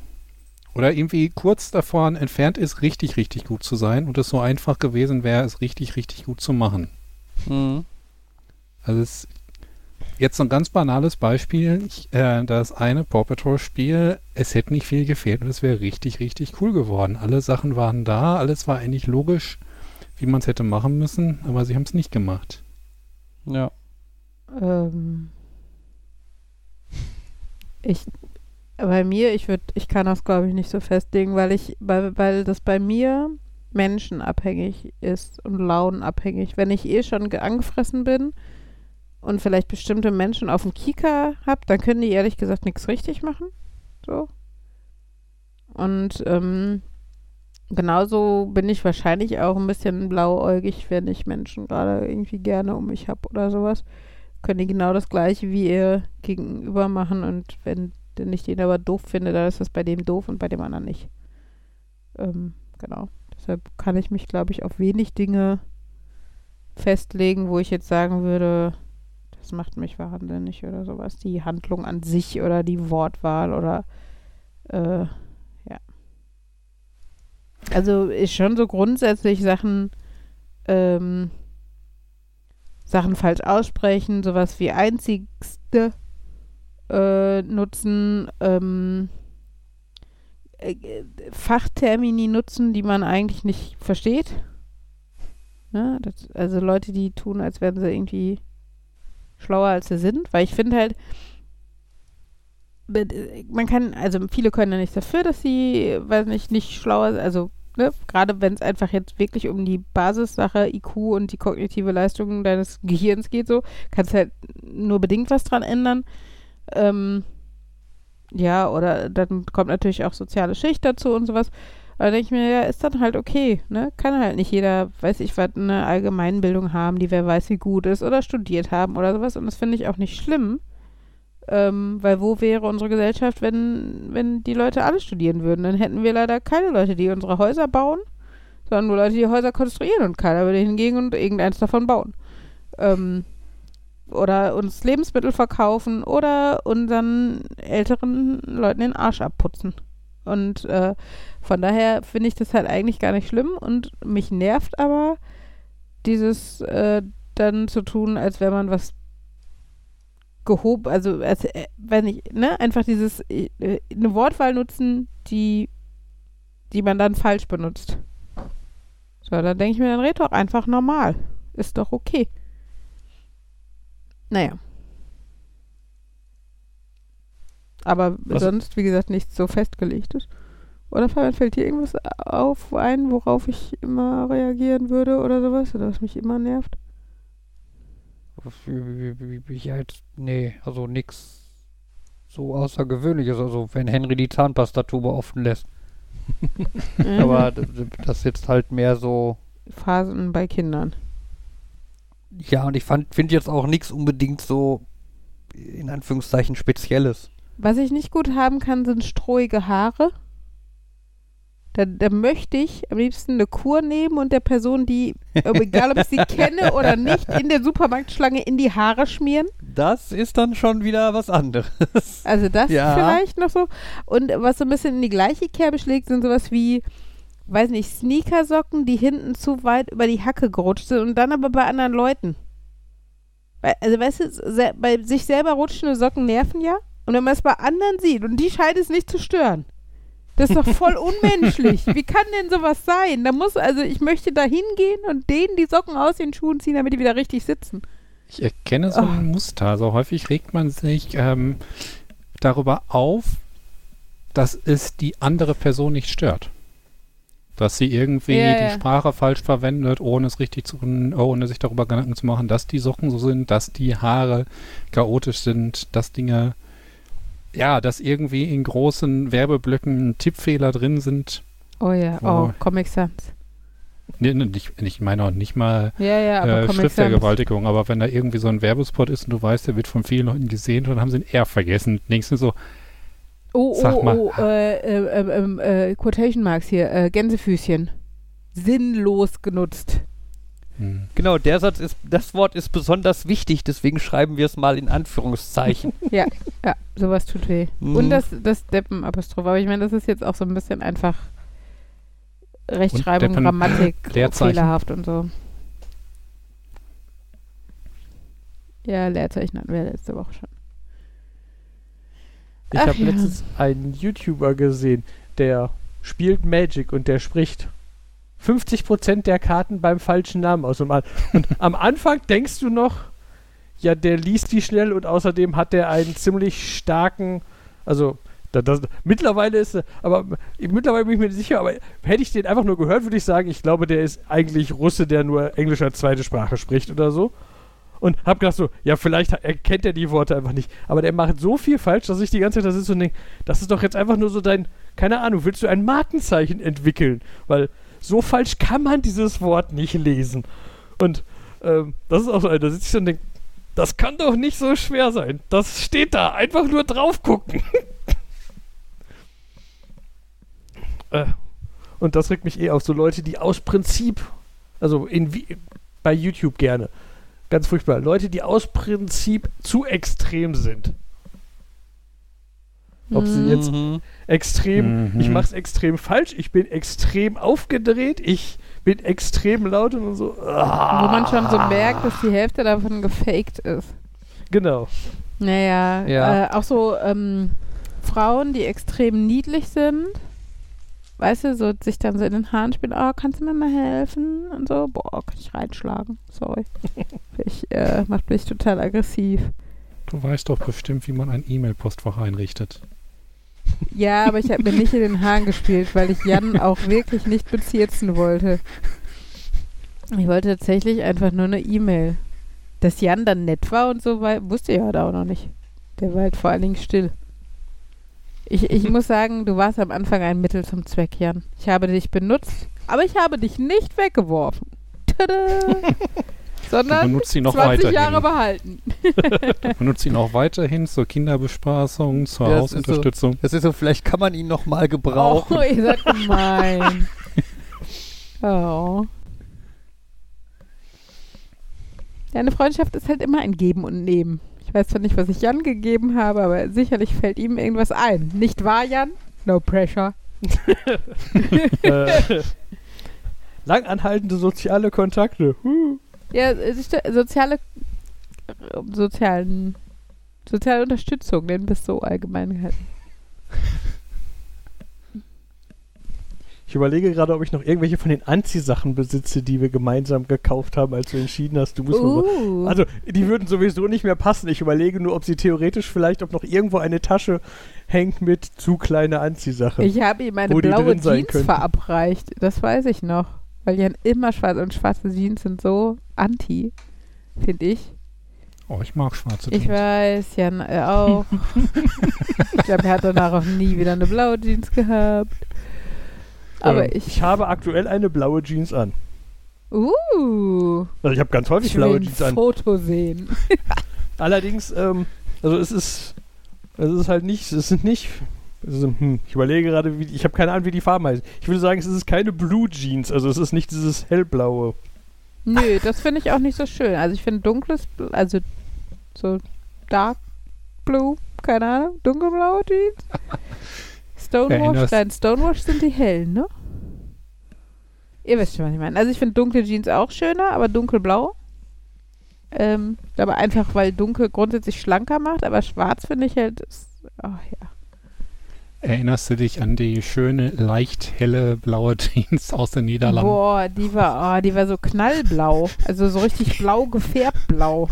Speaker 1: oder irgendwie kurz davon entfernt ist, richtig, richtig gut zu sein und es so einfach gewesen wäre, es richtig, richtig gut zu machen.
Speaker 3: Mhm.
Speaker 1: Also es jetzt so ein ganz banales Beispiel, ich, äh, das eine Paw Patrol Spiel, es hätte nicht viel gefehlt und es wäre richtig, richtig cool geworden. Alle Sachen waren da, alles war eigentlich logisch, wie man es hätte machen müssen, aber sie haben es nicht gemacht.
Speaker 3: Ja.
Speaker 2: Ähm, ich, bei mir, ich würde, ich kann das glaube ich nicht so festlegen, weil ich, weil, weil das bei mir menschenabhängig ist und launenabhängig. Wenn ich eh schon ge- angefressen bin und vielleicht bestimmte Menschen auf dem Kika habe, dann können die ehrlich gesagt nichts richtig machen. So. Und ähm, genauso bin ich wahrscheinlich auch ein bisschen blauäugig, wenn ich Menschen gerade irgendwie gerne um mich habe oder sowas. Können die genau das gleiche wie ihr gegenüber machen und wenn den ich den aber doof finde, dann ist das bei dem doof und bei dem anderen nicht. Ähm, genau. Deshalb kann ich mich, glaube ich, auf wenig Dinge festlegen, wo ich jetzt sagen würde, das macht mich wahnsinnig oder sowas. Die Handlung an sich oder die Wortwahl oder äh, ja. Also ist schon so grundsätzlich Sachen, ähm, Sachen falsch aussprechen, sowas wie einzigste äh, nutzen, ähm, äh, Fachtermini nutzen, die man eigentlich nicht versteht. Ne? Das, also Leute, die tun, als wären sie irgendwie schlauer als sie sind, weil ich finde halt, äh, man kann, also viele können ja nichts dafür, dass sie, weiß nicht, nicht schlauer, also ne, gerade wenn es einfach jetzt wirklich um die Basissache IQ und die kognitive Leistung deines Gehirns geht, so, kannst halt nur bedingt was dran ändern. Ähm, ja, oder dann kommt natürlich auch soziale Schicht dazu und sowas. Da denke ich mir, ja, ist dann halt okay, ne? Kann halt nicht jeder, weiß ich was, eine Allgemeinbildung haben, die wer weiß, wie gut ist, oder studiert haben oder sowas. Und das finde ich auch nicht schlimm. Ähm, weil wo wäre unsere Gesellschaft, wenn, wenn die Leute alle studieren würden? Dann hätten wir leider keine Leute, die unsere Häuser bauen, sondern nur Leute, die Häuser konstruieren und keiner würde hingehen und irgendeins davon bauen. Ähm, oder uns Lebensmittel verkaufen oder unseren älteren Leuten den Arsch abputzen. Und äh, von daher finde ich das halt eigentlich gar nicht schlimm und mich nervt aber dieses äh, dann zu tun, als wäre man was gehoben, also als, äh, wenn ich, ne, einfach dieses äh, eine Wortwahl nutzen, die die man dann falsch benutzt. So, dann denke ich mir, dann red doch einfach normal. Ist doch okay. Naja. Aber
Speaker 4: Was-
Speaker 2: sonst, wie gesagt, nichts so festgelegtes. Oder Fabian, fällt dir irgendwas auf ein, worauf ich immer reagieren würde oder sowas? Oder was mich immer nervt?
Speaker 3: Ja, jetzt, nee, also nix so Außergewöhnliches. Also wenn Henry die Zahnpastatube offen lässt.
Speaker 2: Mhm.
Speaker 3: Aber d- das jetzt halt mehr so.
Speaker 2: Phasen bei Kindern.
Speaker 3: Ja, und ich finde jetzt auch nichts unbedingt so in Anführungszeichen Spezielles.
Speaker 2: Was ich nicht gut haben kann, sind strohige Haare. Da, da möchte ich am liebsten eine Kur nehmen und der Person, die, egal ob ich sie kenne oder nicht, in der Supermarktschlange in die Haare schmieren.
Speaker 3: Das ist dann schon wieder was anderes.
Speaker 2: Also das
Speaker 3: Ja.
Speaker 2: vielleicht noch so. Und was so ein bisschen in die gleiche Kerbe schlägt, sind sowas wie, weiß nicht, Sneakersocken, die hinten zu weit über die Hacke gerutscht sind und dann aber bei anderen Leuten. Also weißt du, bei sich selber rutschende Socken nerven ja. Und wenn man es bei anderen sieht und die scheint es nicht zu stören. Das ist doch voll unmenschlich. Wie kann denn sowas sein? Da muss, also ich möchte da hingehen und denen die Socken aus den Schuhen ziehen, damit die wieder richtig sitzen.
Speaker 1: Ich erkenne so
Speaker 2: Oh.
Speaker 1: ein Muster. Also häufig regt man sich ähm, darüber auf, dass es die andere Person nicht stört. Dass sie irgendwie
Speaker 2: Ja,
Speaker 1: die
Speaker 2: ja.
Speaker 1: Sprache falsch verwendet, ohne es richtig zu, ohne sich darüber Gedanken zu machen, dass die Socken so sind, dass die Haare chaotisch sind, dass Dinge, ja, dass irgendwie in großen Werbeblöcken Tippfehler drin sind.
Speaker 2: Oh ja,
Speaker 1: Oh.
Speaker 2: Comic Sans.
Speaker 1: Nee, nee, nicht, ich meine auch nicht mal
Speaker 2: Ja, ja,
Speaker 1: äh. Schriftvergewaltigung, aber wenn da irgendwie so ein Werbespot ist und du weißt, der wird von vielen Leuten gesehen, dann haben sie ihn eher vergessen. Denkst du so,
Speaker 2: Oh,
Speaker 1: Sag
Speaker 2: oh,
Speaker 1: mal.
Speaker 2: oh, äh, äh, äh, ähm, äh, Quotation Marks hier, äh, Gänsefüßchen. Sinnlos genutzt.
Speaker 1: hm,
Speaker 3: Genau, der Satz ist, das Wort ist besonders wichtig, deswegen schreiben wir es mal in Anführungszeichen.
Speaker 2: Ja, sowas tut weh.
Speaker 3: Mhm.
Speaker 2: Und das, das Deppen-Apostroph. Aber ich meine, das ist jetzt auch so ein bisschen einfach Rechtschreibung,
Speaker 1: Deppen-
Speaker 2: Grammatik, fehlerhaft und so. Ja, Leerzeichen hatten wir letzte Woche schon.
Speaker 4: Ich habe
Speaker 2: ja.
Speaker 4: letztens einen YouTuber gesehen, der spielt Magic und der spricht 50% der Karten beim falschen Namen aus. Und, und am Anfang denkst du noch, ja, der liest die schnell und außerdem hat der einen ziemlich starken, also da, das, mittlerweile ist er, aber mittlerweile bin ich mir nicht sicher, aber hätte ich den einfach nur gehört, würde ich sagen, ich glaube, der ist eigentlich Russe, der nur Englisch als zweite Sprache spricht oder so. Und hab gedacht so, ja, vielleicht erkennt er die Worte einfach nicht. Aber der macht so viel falsch, dass ich die ganze Zeit da sitze und denke, das ist doch jetzt einfach nur so dein, keine Ahnung, willst du ein Markenzeichen entwickeln? Weil so falsch kann man dieses Wort nicht lesen. Und ähm, das ist auch so, da sitze ich und denke, das kann doch nicht so schwer sein. Das steht da, einfach nur drauf gucken. äh, und das regt mich eh auf, so Leute, die aus Prinzip, also in, bei YouTube gerne, Ganz furchtbar. Leute, die aus Prinzip zu extrem sind. Ob sie
Speaker 2: Mhm.
Speaker 4: jetzt
Speaker 3: Mhm.
Speaker 4: extrem,
Speaker 1: Mhm.
Speaker 4: ich mach's extrem falsch, ich bin extrem aufgedreht, ich bin extrem laut und so. Ah,
Speaker 2: Wo man schon so merkt, dass die Hälfte davon gefaked ist.
Speaker 4: Genau.
Speaker 2: Naja,
Speaker 3: Ja.
Speaker 2: Äh, auch so ähm, Frauen, die extrem niedlich sind. Weißt du, so sich dann so in den Haaren spielen, oh, kannst du mir mal helfen? Und so, boah, kann ich reinschlagen. Sorry. ich, äh, macht mich total aggressiv.
Speaker 1: du weißt doch bestimmt, wie man ein E-Mail-Postfach einrichtet.
Speaker 2: Ja, aber ich habe mir nicht in den Haaren gespielt, weil ich Jan auch wirklich nicht bezirzen wollte. Ich wollte tatsächlich einfach nur eine E-Mail. Dass Jan dann nett war und so, weil, wusste ich halt auch noch nicht. Der war halt vor allen Dingen still. Ich, ich muss sagen, du warst am Anfang ein Mittel zum Zweck, Jan. Ich habe dich benutzt, aber ich habe dich nicht weggeworfen. Tada!
Speaker 1: Du
Speaker 2: Sondern
Speaker 1: benutzt ihn noch
Speaker 2: 20
Speaker 1: weiterhin.
Speaker 2: Jahre behalten.
Speaker 1: Du benutzt ihn auch weiterhin zur Kinderbespaßung, zur
Speaker 3: Ja,
Speaker 1: Hausunterstützung.
Speaker 3: Das ist so, vielleicht kann man ihn noch mal gebrauchen.
Speaker 2: Oh, ihr seid gemein. oh. Deine Freundschaft ist halt immer ein Geben und Nehmen. Ich weiß zwar nicht, was ich Jan gegeben habe, aber sicherlich fällt ihm irgendwas ein. Nicht wahr, Jan? No pressure.
Speaker 4: äh, langanhaltende soziale Kontakte. Huh.
Speaker 2: Ja, äh, soziale, äh, sozialen, soziale Unterstützung, wir es so allgemein gehalten.
Speaker 4: Ich überlege gerade, ob ich noch irgendwelche von den Anziehsachen besitze, die wir gemeinsam gekauft haben, als du entschieden hast, du musst mal
Speaker 2: Uh.
Speaker 4: Also, die würden sowieso nicht mehr passen. Ich überlege nur, ob sie theoretisch vielleicht, ob noch irgendwo eine Tasche hängt mit zu kleine Anziehsachen.
Speaker 2: Ich habe ihm eine
Speaker 4: Wo die
Speaker 2: blaue
Speaker 4: drin sein
Speaker 2: Jeans
Speaker 4: könnten.
Speaker 2: verabreicht. Das weiß ich noch. Weil Jan immer schwarz und schwarze Jeans sind so anti, finde ich.
Speaker 1: Oh, ich mag schwarze
Speaker 2: Ich
Speaker 1: Jeans.
Speaker 2: weiß, Jan äh, auch. ich glaube, er hat danach auch nie wieder eine blaue Jeans gehabt. Aber
Speaker 4: Ähm,
Speaker 2: ich.
Speaker 4: ich habe aktuell eine blaue Jeans an.
Speaker 2: Uh,
Speaker 4: Also ich habe ganz häufig
Speaker 2: ich will
Speaker 4: blaue
Speaker 2: ein
Speaker 4: Jeans an.
Speaker 2: Foto sehen.
Speaker 4: Allerdings, ähm, also es ist, es ist halt nicht, es sind nicht, also, hm, ich überlege gerade, wie, ich habe keine Ahnung, wie die Farben heißen. Ich würde sagen, es ist keine Blue Jeans, also es ist nicht dieses hellblaue.
Speaker 2: Nö, das finde ich auch nicht so schön. Also ich finde dunkles, also so dark blue, keine Ahnung, dunkelblaue Jeans. Stonewash, nein, Stonewash sind die hellen, ne? Ihr wisst schon, was ich meine. Also ich finde dunkle Jeans auch schöner, aber dunkelblau. Ähm, aber einfach, weil dunkel grundsätzlich schlanker macht, aber schwarz finde ich halt, ist, oh ja.
Speaker 1: Erinnerst du dich an die schöne, leicht helle blaue Jeans aus den Niederlanden?
Speaker 2: Boah, die war, oh, die war so knallblau. Also so richtig blau gefärbt blau.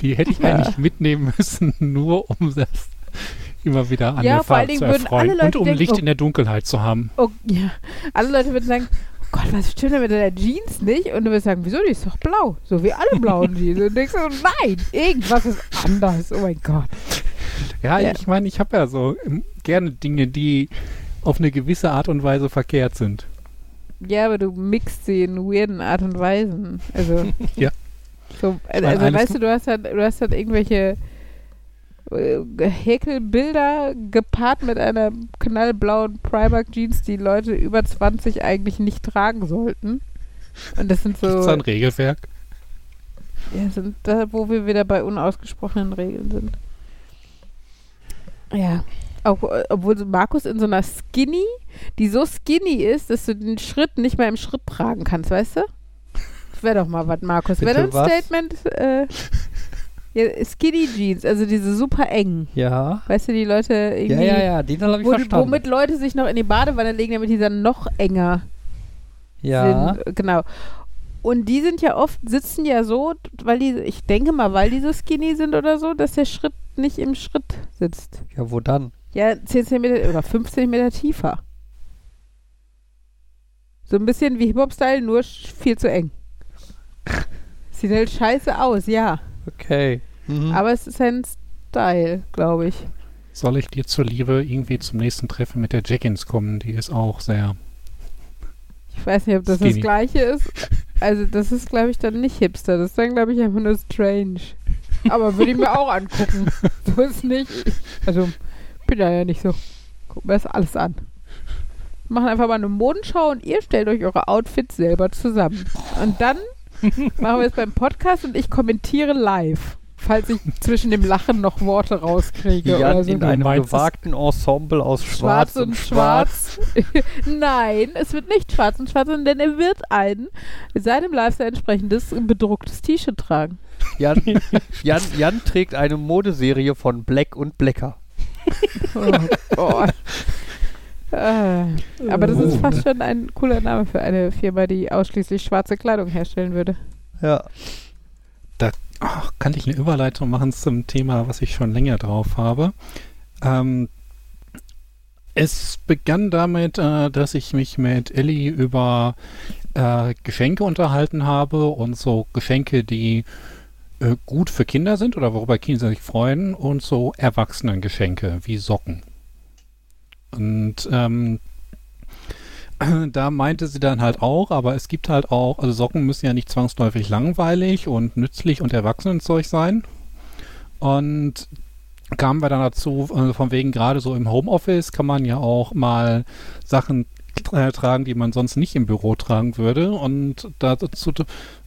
Speaker 1: Die hätte ich
Speaker 2: Ja.
Speaker 1: eigentlich mitnehmen müssen, nur um das immer wieder an
Speaker 2: Ja,
Speaker 1: der Farbe zu erfreuen
Speaker 2: alle Leute
Speaker 1: und um
Speaker 2: denken,
Speaker 1: Licht
Speaker 2: oh-
Speaker 1: in der Dunkelheit zu haben.
Speaker 2: Oh, ja. Alle Leute würden sagen, oh Gott, was stimmt denn mit deiner Jeans nicht? Und du würdest sagen, wieso, die ist doch blau. So wie alle blauen Jeans. Und du denkst so, nein, irgendwas ist anders. Oh mein Gott.
Speaker 1: Ja,
Speaker 2: Ja.
Speaker 1: ich meine, ich habe ja so ähm, gerne Dinge, die auf eine gewisse Art und Weise verkehrt sind.
Speaker 2: Ja, aber du mixt sie in weirden Art und Weisen. Also,
Speaker 1: Ja.
Speaker 2: So, also, also weißt du, du hast halt, du hast halt irgendwelche Häkelbilder gepaart mit einer knallblauen Primark-Jeans, die Leute über 20 eigentlich nicht tragen sollten. Und das sind
Speaker 1: Gibt's
Speaker 2: so,
Speaker 1: da ein Regelwerk?
Speaker 2: ja, sind da, wo wir wieder bei unausgesprochenen Regeln sind. Ja. Auch, äh, obwohl so Markus in so einer Skinny, die so skinny ist, dass du den Schritt nicht mehr im Schritt tragen kannst, weißt du? Das wäre doch mal was, Markus. Wäre ein? Statement. Äh, ja, Skinny Jeans, also diese super engen.
Speaker 3: Ja.
Speaker 2: Weißt du, die Leute
Speaker 3: Ja,
Speaker 2: irgendwie.
Speaker 3: ja, ja, den habe ich
Speaker 2: wo,
Speaker 3: verstanden.
Speaker 2: womit Leute sich noch in die Badewanne legen, damit die dann noch enger
Speaker 3: ja.
Speaker 2: sind. Genau. Und die sind ja oft, sitzen ja so, weil die, ich denke mal, weil die so skinny sind oder so, dass der Schritt nicht im Schritt sitzt.
Speaker 3: Ja, wo dann?
Speaker 2: Ja, 10 cm oder 15 cm tiefer. So ein bisschen wie Hip-Hop-Style, nur viel zu eng. Sieht halt scheiße aus, ja.
Speaker 3: Okay. Mhm.
Speaker 2: Aber es ist ein Style, glaube ich.
Speaker 1: Soll ich dir zur Liebe irgendwie zum nächsten Treffen mit der Jackins kommen? Die ist auch sehr.
Speaker 2: Ich weiß nicht, ob das
Speaker 1: Skinny.
Speaker 2: das gleiche ist. Also das ist, glaube ich, dann nicht Hipster. Das ist dann, glaube ich, einfach nur strange. Aber würde ich mir auch angucken. So ist nicht. Ich, also bin da ja nicht so. Guck mir das alles an. Wir machen einfach mal eine Modenschau und ihr stellt euch eure Outfits selber zusammen. Und dann machen wir es beim Podcast und ich kommentiere live. Falls ich zwischen dem Lachen noch Worte rauskriege
Speaker 3: Jan
Speaker 2: oder so.
Speaker 3: in einem gewagten Ensemble aus Schwarz,
Speaker 2: Schwarz und schwarz. Nein, es wird nicht schwarz und schwarz, sondern er wird ein seinem Lifestyle entsprechendes bedrucktes T-Shirt tragen.
Speaker 3: Jan, Jan, Jan trägt eine Modeserie von Black und Blacker.
Speaker 2: Oh Gott. Äh, aber das ist
Speaker 1: Oh.
Speaker 2: fast schon ein cooler Name für eine Firma, die ausschließlich schwarze Kleidung herstellen würde.
Speaker 3: Ja.
Speaker 1: Ach, kann ich eine Überleitung machen zum Thema, was ich schon länger drauf habe? Ähm, es begann damit, äh, dass ich mich mit Ellie über äh, Geschenke unterhalten habe und so Geschenke, die äh, gut für Kinder sind oder worüber Kinder sich freuen und so Erwachsenengeschenke wie Socken. Und ähm, da meinte sie dann halt auch, aber es gibt halt auch, also Socken müssen ja nicht zwangsläufig langweilig und nützlich und Erwachsenenzeug sein. Und kamen wir dann dazu, äh, von wegen gerade so im Homeoffice kann man ja auch mal Sachen tragen, die man sonst nicht im Büro tragen würde. Und dazu,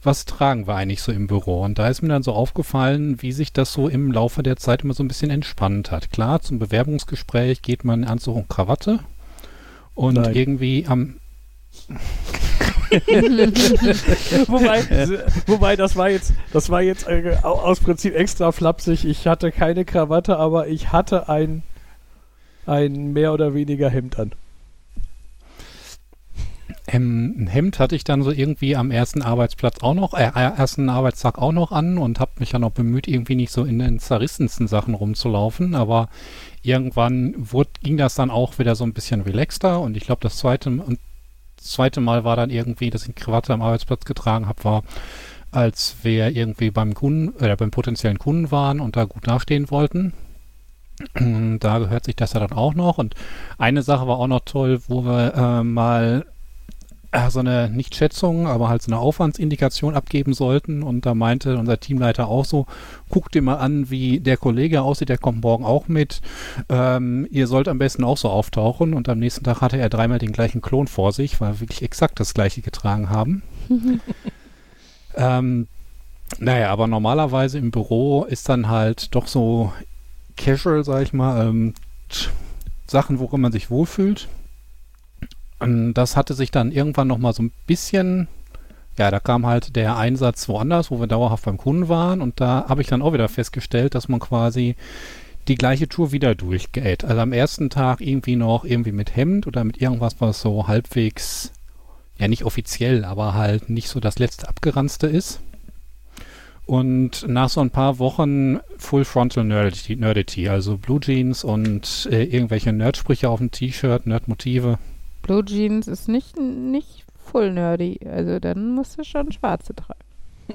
Speaker 1: was tragen wir eigentlich so im Büro? Und da ist mir dann so aufgefallen, wie sich das so im Laufe der Zeit immer so ein bisschen entspannt hat. Klar, zum Bewerbungsgespräch geht man in Anzug und Krawatte. Und
Speaker 4: Nein.
Speaker 1: irgendwie am
Speaker 4: wobei, wobei, das war jetzt, das war jetzt äh, au- aus Prinzip extra flapsig. Ich hatte keine Krawatte, aber ich hatte ein, ein mehr oder weniger Hemd an.
Speaker 1: Ähm, ein Hemd hatte ich dann so irgendwie am ersten Arbeitsplatz auch noch, äh, ersten Arbeitstag auch noch an und habe mich dann auch bemüht, irgendwie nicht so in den zerrissensten Sachen rumzulaufen. Aber irgendwann wurde, ging das dann auch wieder so ein bisschen relaxter und ich glaube, das zweite, und das zweite Mal war dann irgendwie, dass ich eine Krawatte am Arbeitsplatz getragen habe, war, als wir irgendwie beim Kunden oder beim potenziellen Kunden waren und da gut dastehen wollten. Da gehört sich das ja dann auch noch. Und eine Sache war auch noch toll, wo wir äh, mal äh, so eine Nicht-Schätzung, aber halt so eine Aufwandsindikation abgeben sollten. Und da meinte unser Teamleiter auch so, guck dir mal an, wie der Kollege aussieht, der kommt morgen auch mit. Ähm, ihr sollt am besten auch so auftauchen. Und am nächsten Tag hatte er dreimal den gleichen Klon vor sich, weil wir wirklich exakt das gleiche getragen haben. ähm, naja, aber normalerweise im Büro ist dann halt doch so casual, sag ich mal, ähm, Sachen, worin man sich wohlfühlt. Und das hatte sich dann irgendwann noch mal so ein bisschen, ja, da kam halt der Einsatz woanders, wo wir dauerhaft beim Kunden waren. Und da habe ich dann auch wieder festgestellt, dass man quasi die gleiche Tour wieder durchgeht. Also am ersten Tag irgendwie noch irgendwie mit Hemd oder mit irgendwas, was so halbwegs, ja nicht offiziell, aber halt nicht so das letzte abgeranzte ist. Und nach so ein paar Wochen Full Frontal Nerdity, Nerdity also Blue Jeans und äh, irgendwelche Nerdsprüche auf dem T-Shirt, Nerdmotive.
Speaker 2: Blue Jeans ist nicht, nicht full nerdy. Also dann musst du schon schwarze tragen.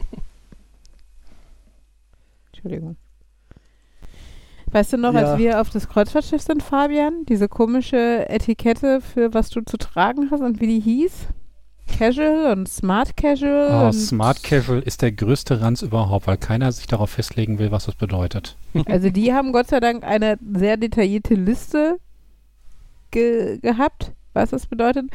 Speaker 2: Entschuldigung. Weißt du noch,
Speaker 4: Ja.
Speaker 2: als wir auf das Kreuzfahrtschiff sind, Fabian, diese komische Etikette für was du zu tragen hast und wie die hieß? Casual und Smart Casual.
Speaker 1: Oh,
Speaker 2: und
Speaker 1: Smart Casual ist der größte Ranz überhaupt, weil keiner sich darauf festlegen will, was das bedeutet.
Speaker 2: Also die haben Gott sei Dank eine sehr detaillierte Liste ge gehabt, was das bedeutet.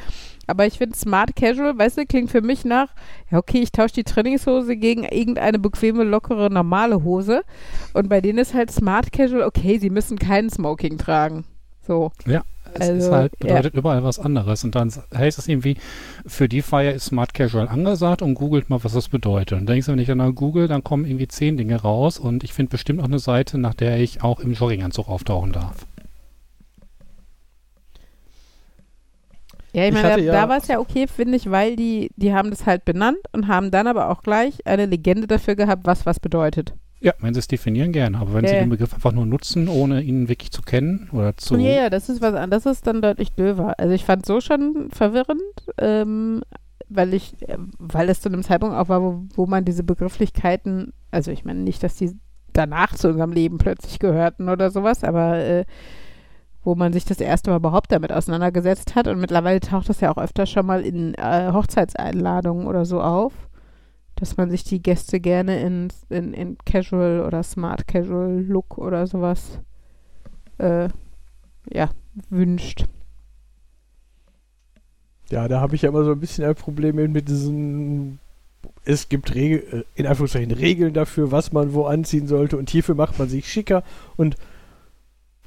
Speaker 2: Aber ich finde Smart Casual, weißt du, klingt für mich nach, ja okay, ich tausche die Trainingshose gegen irgendeine bequeme, lockere, normale Hose. Und bei denen ist halt Smart Casual, okay, sie müssen keinen Smoking tragen. So.
Speaker 1: Es ist
Speaker 2: Also,
Speaker 1: halt,
Speaker 2: ja.
Speaker 1: bedeutet überall was anderes. Und dann heißt es irgendwie, für die Feier ist Smart Casual angesagt und googelt mal, was das bedeutet. Und denkst du, wenn ich dann google, dann kommen irgendwie zehn Dinge raus und ich finde bestimmt auch eine Seite, nach der ich auch im Jogginganzug auftauchen darf.
Speaker 2: Ja, ich meine, da,
Speaker 4: ja-
Speaker 2: da war es ja okay, finde ich, weil die, die haben das halt benannt und haben dann aber auch gleich eine Legende dafür gehabt, was was bedeutet.
Speaker 1: Ja, wenn sie es definieren, gerne. Aber wenn
Speaker 2: Ja,
Speaker 1: sie den Begriff einfach nur nutzen, ohne ihn wirklich zu kennen oder zu.
Speaker 2: Ja, ja, das ist was an- das ist dann deutlich döver. Also ich fand so schon verwirrend, ähm, weil ich, äh, weil es zu einem Zeitpunkt auch war, wo, wo man diese Begrifflichkeiten, also ich meine nicht, dass die danach zu unserem Leben plötzlich gehörten oder sowas, aber äh, wo man sich das erste Mal überhaupt damit auseinandergesetzt hat und mittlerweile taucht das ja auch öfter schon mal in äh, Hochzeitseinladungen oder so auf, dass man sich die Gäste gerne in, in, in Casual oder Smart Casual Look oder sowas äh, ja, wünscht.
Speaker 4: Ja, da habe ich ja immer so ein bisschen ein Problem mit diesen. Es gibt Regel, äh, in Anführungszeichen Regeln dafür, was man wo anziehen sollte und hierfür macht man sich schicker und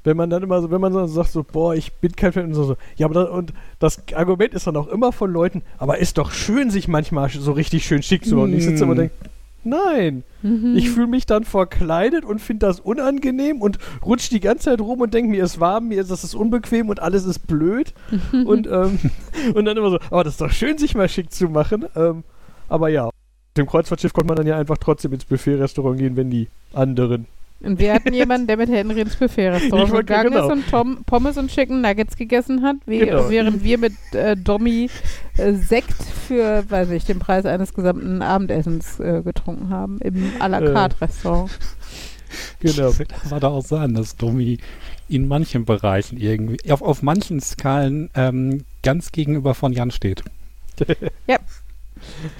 Speaker 4: wenn man dann immer so, wenn man so sagt so, boah, ich bin kein Fan und so, so ja, aber da, und das Argument ist dann auch immer von Leuten, aber ist doch schön, sich manchmal so richtig schön schick zu machen. Und ich sitze immer und denke, nein,
Speaker 2: Mhm.
Speaker 4: ich fühle mich dann verkleidet und finde das unangenehm und rutsch die ganze Zeit rum und denke, mir ist warm, mir ist das ist unbequem und alles ist blöd. und, ähm, und dann immer so, aber das ist doch schön, sich mal schick zu machen. Ähm, aber ja, mit dem Kreuzfahrtschiff konnte man dann ja einfach trotzdem ins Buffet-Restaurant gehen, wenn die anderen.
Speaker 2: Und wir hatten jemanden, der mit Henry ins Buffet-Restaurant
Speaker 4: Ich wollte-
Speaker 2: gegangen
Speaker 4: genau.
Speaker 2: ist und Tom, Pommes und Chicken Nuggets gegessen hat, wie,
Speaker 4: Genau.
Speaker 2: während wir mit äh, Dommy äh, Sekt für, weiß ich, den Preis eines gesamten Abendessens äh, getrunken haben im à la
Speaker 4: Äh.
Speaker 2: carte Restaurant.
Speaker 4: Genau.
Speaker 1: Das war da auch sagen, dass Domi in manchen Bereichen irgendwie, auf, auf manchen Skalen ähm, ganz gegenüber von Jan steht.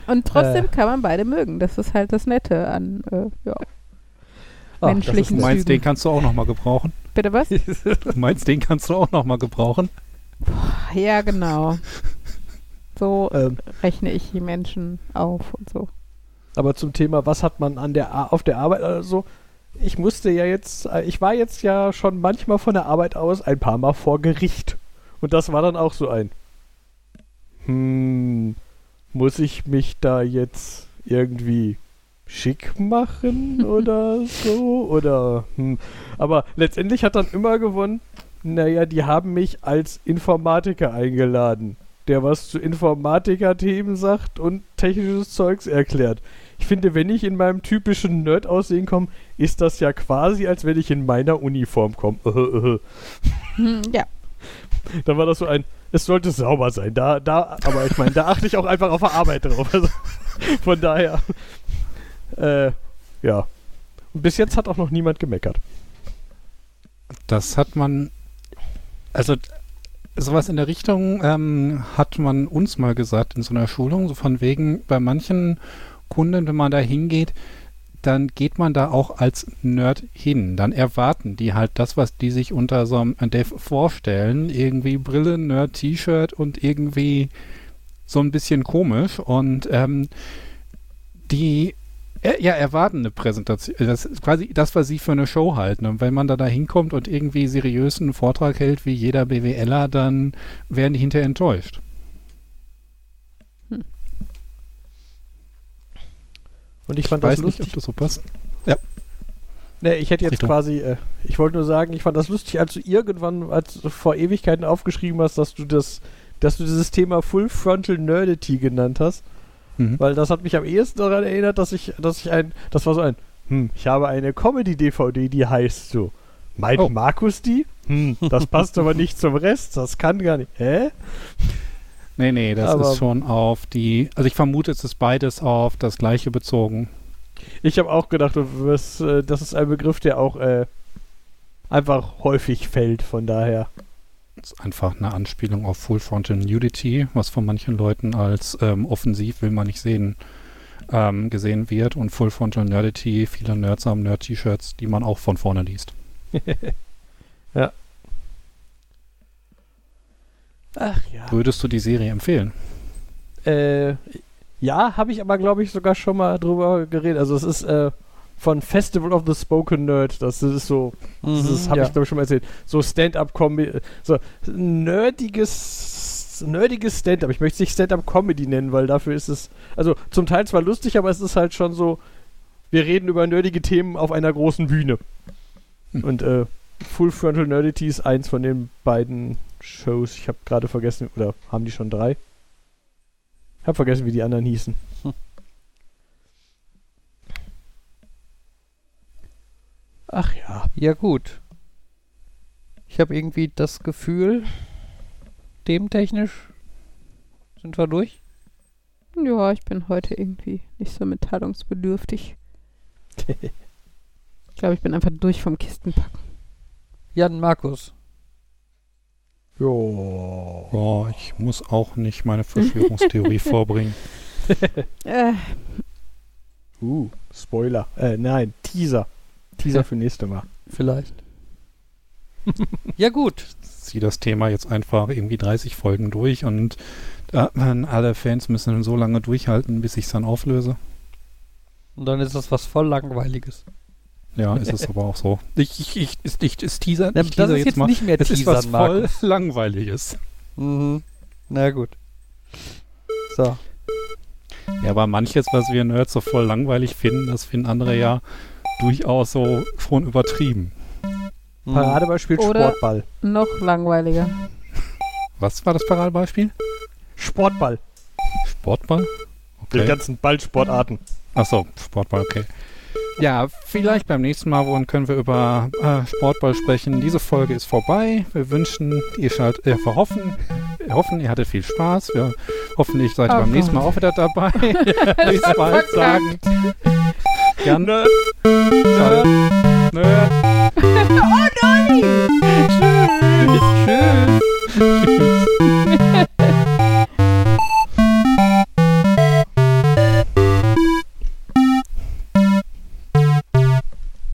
Speaker 2: Und trotzdem
Speaker 4: Äh.
Speaker 2: kann man beide mögen. Das ist halt das Nette an äh, ja.
Speaker 4: Ach,
Speaker 2: Menschlichen
Speaker 1: Du
Speaker 4: ist
Speaker 1: meinst, den kannst du auch nochmal gebrauchen?
Speaker 2: Bitte was?
Speaker 1: Du meinst, den kannst du auch nochmal gebrauchen?
Speaker 2: Ja, genau. So
Speaker 4: ähm,
Speaker 2: rechne ich die Menschen auf und so.
Speaker 4: aber zum Thema, was hat man an der auf der Arbeit also ich musste ja jetzt, äh, ich war jetzt ja schon manchmal von der Arbeit aus ein paar Mal vor Gericht. Und das war dann auch so ein. Hm, muss ich mich da jetzt irgendwie schick machen oder so? Oder, hm. Aber letztendlich hat dann immer gewonnen, naja, die haben mich als Informatiker eingeladen, der was zu Informatiker-Themen sagt und technisches Zeugs erklärt. Ich finde, wenn ich in meinem typischen Nerd-Aussehen komme, ist das ja quasi, als wenn ich in meiner Uniform komme.
Speaker 2: Hm, ja.
Speaker 4: Dann war das so ein, es sollte sauber sein. Da, da, aber ich meine, da achte ich auch einfach auf der Arbeit drauf. Also, von daher, äh, ja. Und bis jetzt hat auch noch niemand gemeckert.
Speaker 1: Das hat man, also sowas in der Richtung ähm, hat man uns mal gesagt in so einer Schulung, so von wegen bei manchen Kunden, wenn man da hingeht, dann geht man da auch als Nerd hin. Dann erwarten die halt das, was die sich unter so einem Dev vorstellen. Irgendwie Brille, Nerd, T-Shirt und irgendwie so ein bisschen komisch. Und ähm, die äh, ja, erwarten eine Präsentation. Das ist quasi das, was sie für eine Show halten. Und wenn man da, da hinkommt und irgendwie seriös einen Vortrag hält, wie jeder BWLer, dann werden die hinterher enttäuscht.
Speaker 4: Und ich
Speaker 1: Ich
Speaker 4: fand das
Speaker 1: weiß nicht,
Speaker 4: lustig.
Speaker 1: ob das so passt.
Speaker 4: Nee, ich hätte jetzt
Speaker 1: Richtung.
Speaker 4: quasi, äh, ich wollte nur sagen, ich fand das lustig, als du irgendwann, als du vor Ewigkeiten aufgeschrieben hast, dass du das, dass du dieses Thema Full Frontal Nerdity genannt hast.
Speaker 1: Mhm.
Speaker 4: Weil das hat mich am ehesten daran erinnert, dass ich, dass ich ein, das war so ein, Hm, ich habe eine Comedy-DVD, die heißt so. Meint
Speaker 1: Oh.
Speaker 4: Markus die? Hm, das passt aber nicht zum Rest. Das kann gar nicht. Hä?
Speaker 1: Nee, nee, das
Speaker 4: Aber-
Speaker 1: ist schon auf die, also ich vermute, es ist beides auf das gleiche bezogen.
Speaker 4: Ich habe auch gedacht, äh, das ist ein Begriff, der auch äh, einfach häufig fällt. Von daher.
Speaker 1: Das ist einfach eine Anspielung auf Full Frontal Nudity, was von manchen Leuten als ähm, offensiv will man nicht sehen ähm, gesehen wird. Und Full Frontal Nudity, viele Nerds haben Nerd-T-Shirts, die man auch von vorne liest.
Speaker 4: Ach ja.
Speaker 1: Würdest du die Serie empfehlen?
Speaker 4: Äh, ja, habe ich aber, glaube ich, sogar schon mal drüber geredet. Also es ist äh, von Festival of the Spoken Nerd. Das ist so, das ist- habe
Speaker 3: ja.
Speaker 4: ich glaube ich schon mal erzählt. So Stand-up-Comedy, so nerdiges, nerdiges Stand-up. Ich möchte es nicht Stand-up-Comedy nennen, weil dafür ist es, also zum Teil zwar lustig, aber es ist halt schon so, wir reden über nerdige Themen auf einer großen Bühne.
Speaker 1: Hm.
Speaker 4: Und äh, Full Frontal Nerdity ist eins von den beiden Shows. Ich habe gerade vergessen, oder haben die schon drei? Ich habe vergessen, wie die anderen hießen.
Speaker 3: Hm.
Speaker 4: Ach ja.
Speaker 3: Ja, gut. Ich habe irgendwie das Gefühl, thementechnisch sind wir durch.
Speaker 2: Ja, ich bin heute irgendwie nicht so mitteilungsbedürftig. Ich glaube, ich bin einfach durch vom Kistenpacken.
Speaker 3: Jan Markus.
Speaker 4: Jo.
Speaker 1: Ja, ich muss auch nicht meine Verschwörungstheorie vorbringen.
Speaker 2: Äh,
Speaker 4: Uh, Spoiler. Äh, nein, Teaser. Teaser für nächste Mal.
Speaker 3: Vielleicht. ja, gut.
Speaker 1: Zieh das Thema jetzt einfach irgendwie 30 Folgen durch und äh, alle Fans müssen so lange durchhalten, bis ich es dann auflöse.
Speaker 3: Und dann ist das was voll Langweiliges.
Speaker 1: Ja, ist es aber auch so. Ich, ich, ich, ist, ich, ist Teaser,
Speaker 3: Na,
Speaker 1: ich
Speaker 3: das
Speaker 1: teaser
Speaker 3: ist
Speaker 1: jetzt mal.
Speaker 3: nicht mehr
Speaker 1: Es ist was
Speaker 3: Teasern,
Speaker 1: voll
Speaker 3: Markus.
Speaker 1: Langweiliges.
Speaker 3: Mhm. Na gut. So.
Speaker 1: Ja, aber manches, was wir Nerds so voll langweilig finden, das finden andere ja durchaus so schon übertrieben.
Speaker 3: Mhm.
Speaker 4: Paradebeispiel
Speaker 2: Oder-
Speaker 4: Sportball.
Speaker 2: noch langweiliger.
Speaker 1: Was war das Paradebeispiel?
Speaker 4: Sportball.
Speaker 1: Sportball?
Speaker 4: Die
Speaker 1: Okay.
Speaker 4: ganzen Ballsportarten.
Speaker 1: Achso, Sportball, okay. Ja, vielleicht beim nächsten Mal wollen, können wir über äh, Sportball sprechen. Diese Folge ist vorbei. Wir wünschen, ihr schalt, äh, wir hoffen, ihr hattet viel Spaß. Wir hoffen, ich seid
Speaker 2: oh,
Speaker 1: beim nächsten Mal auch wieder dabei. Bis bald sagen. Gerne.
Speaker 4: Nö.
Speaker 1: Nö. Oh nein! Tschüss. Tschüss. Tschüss.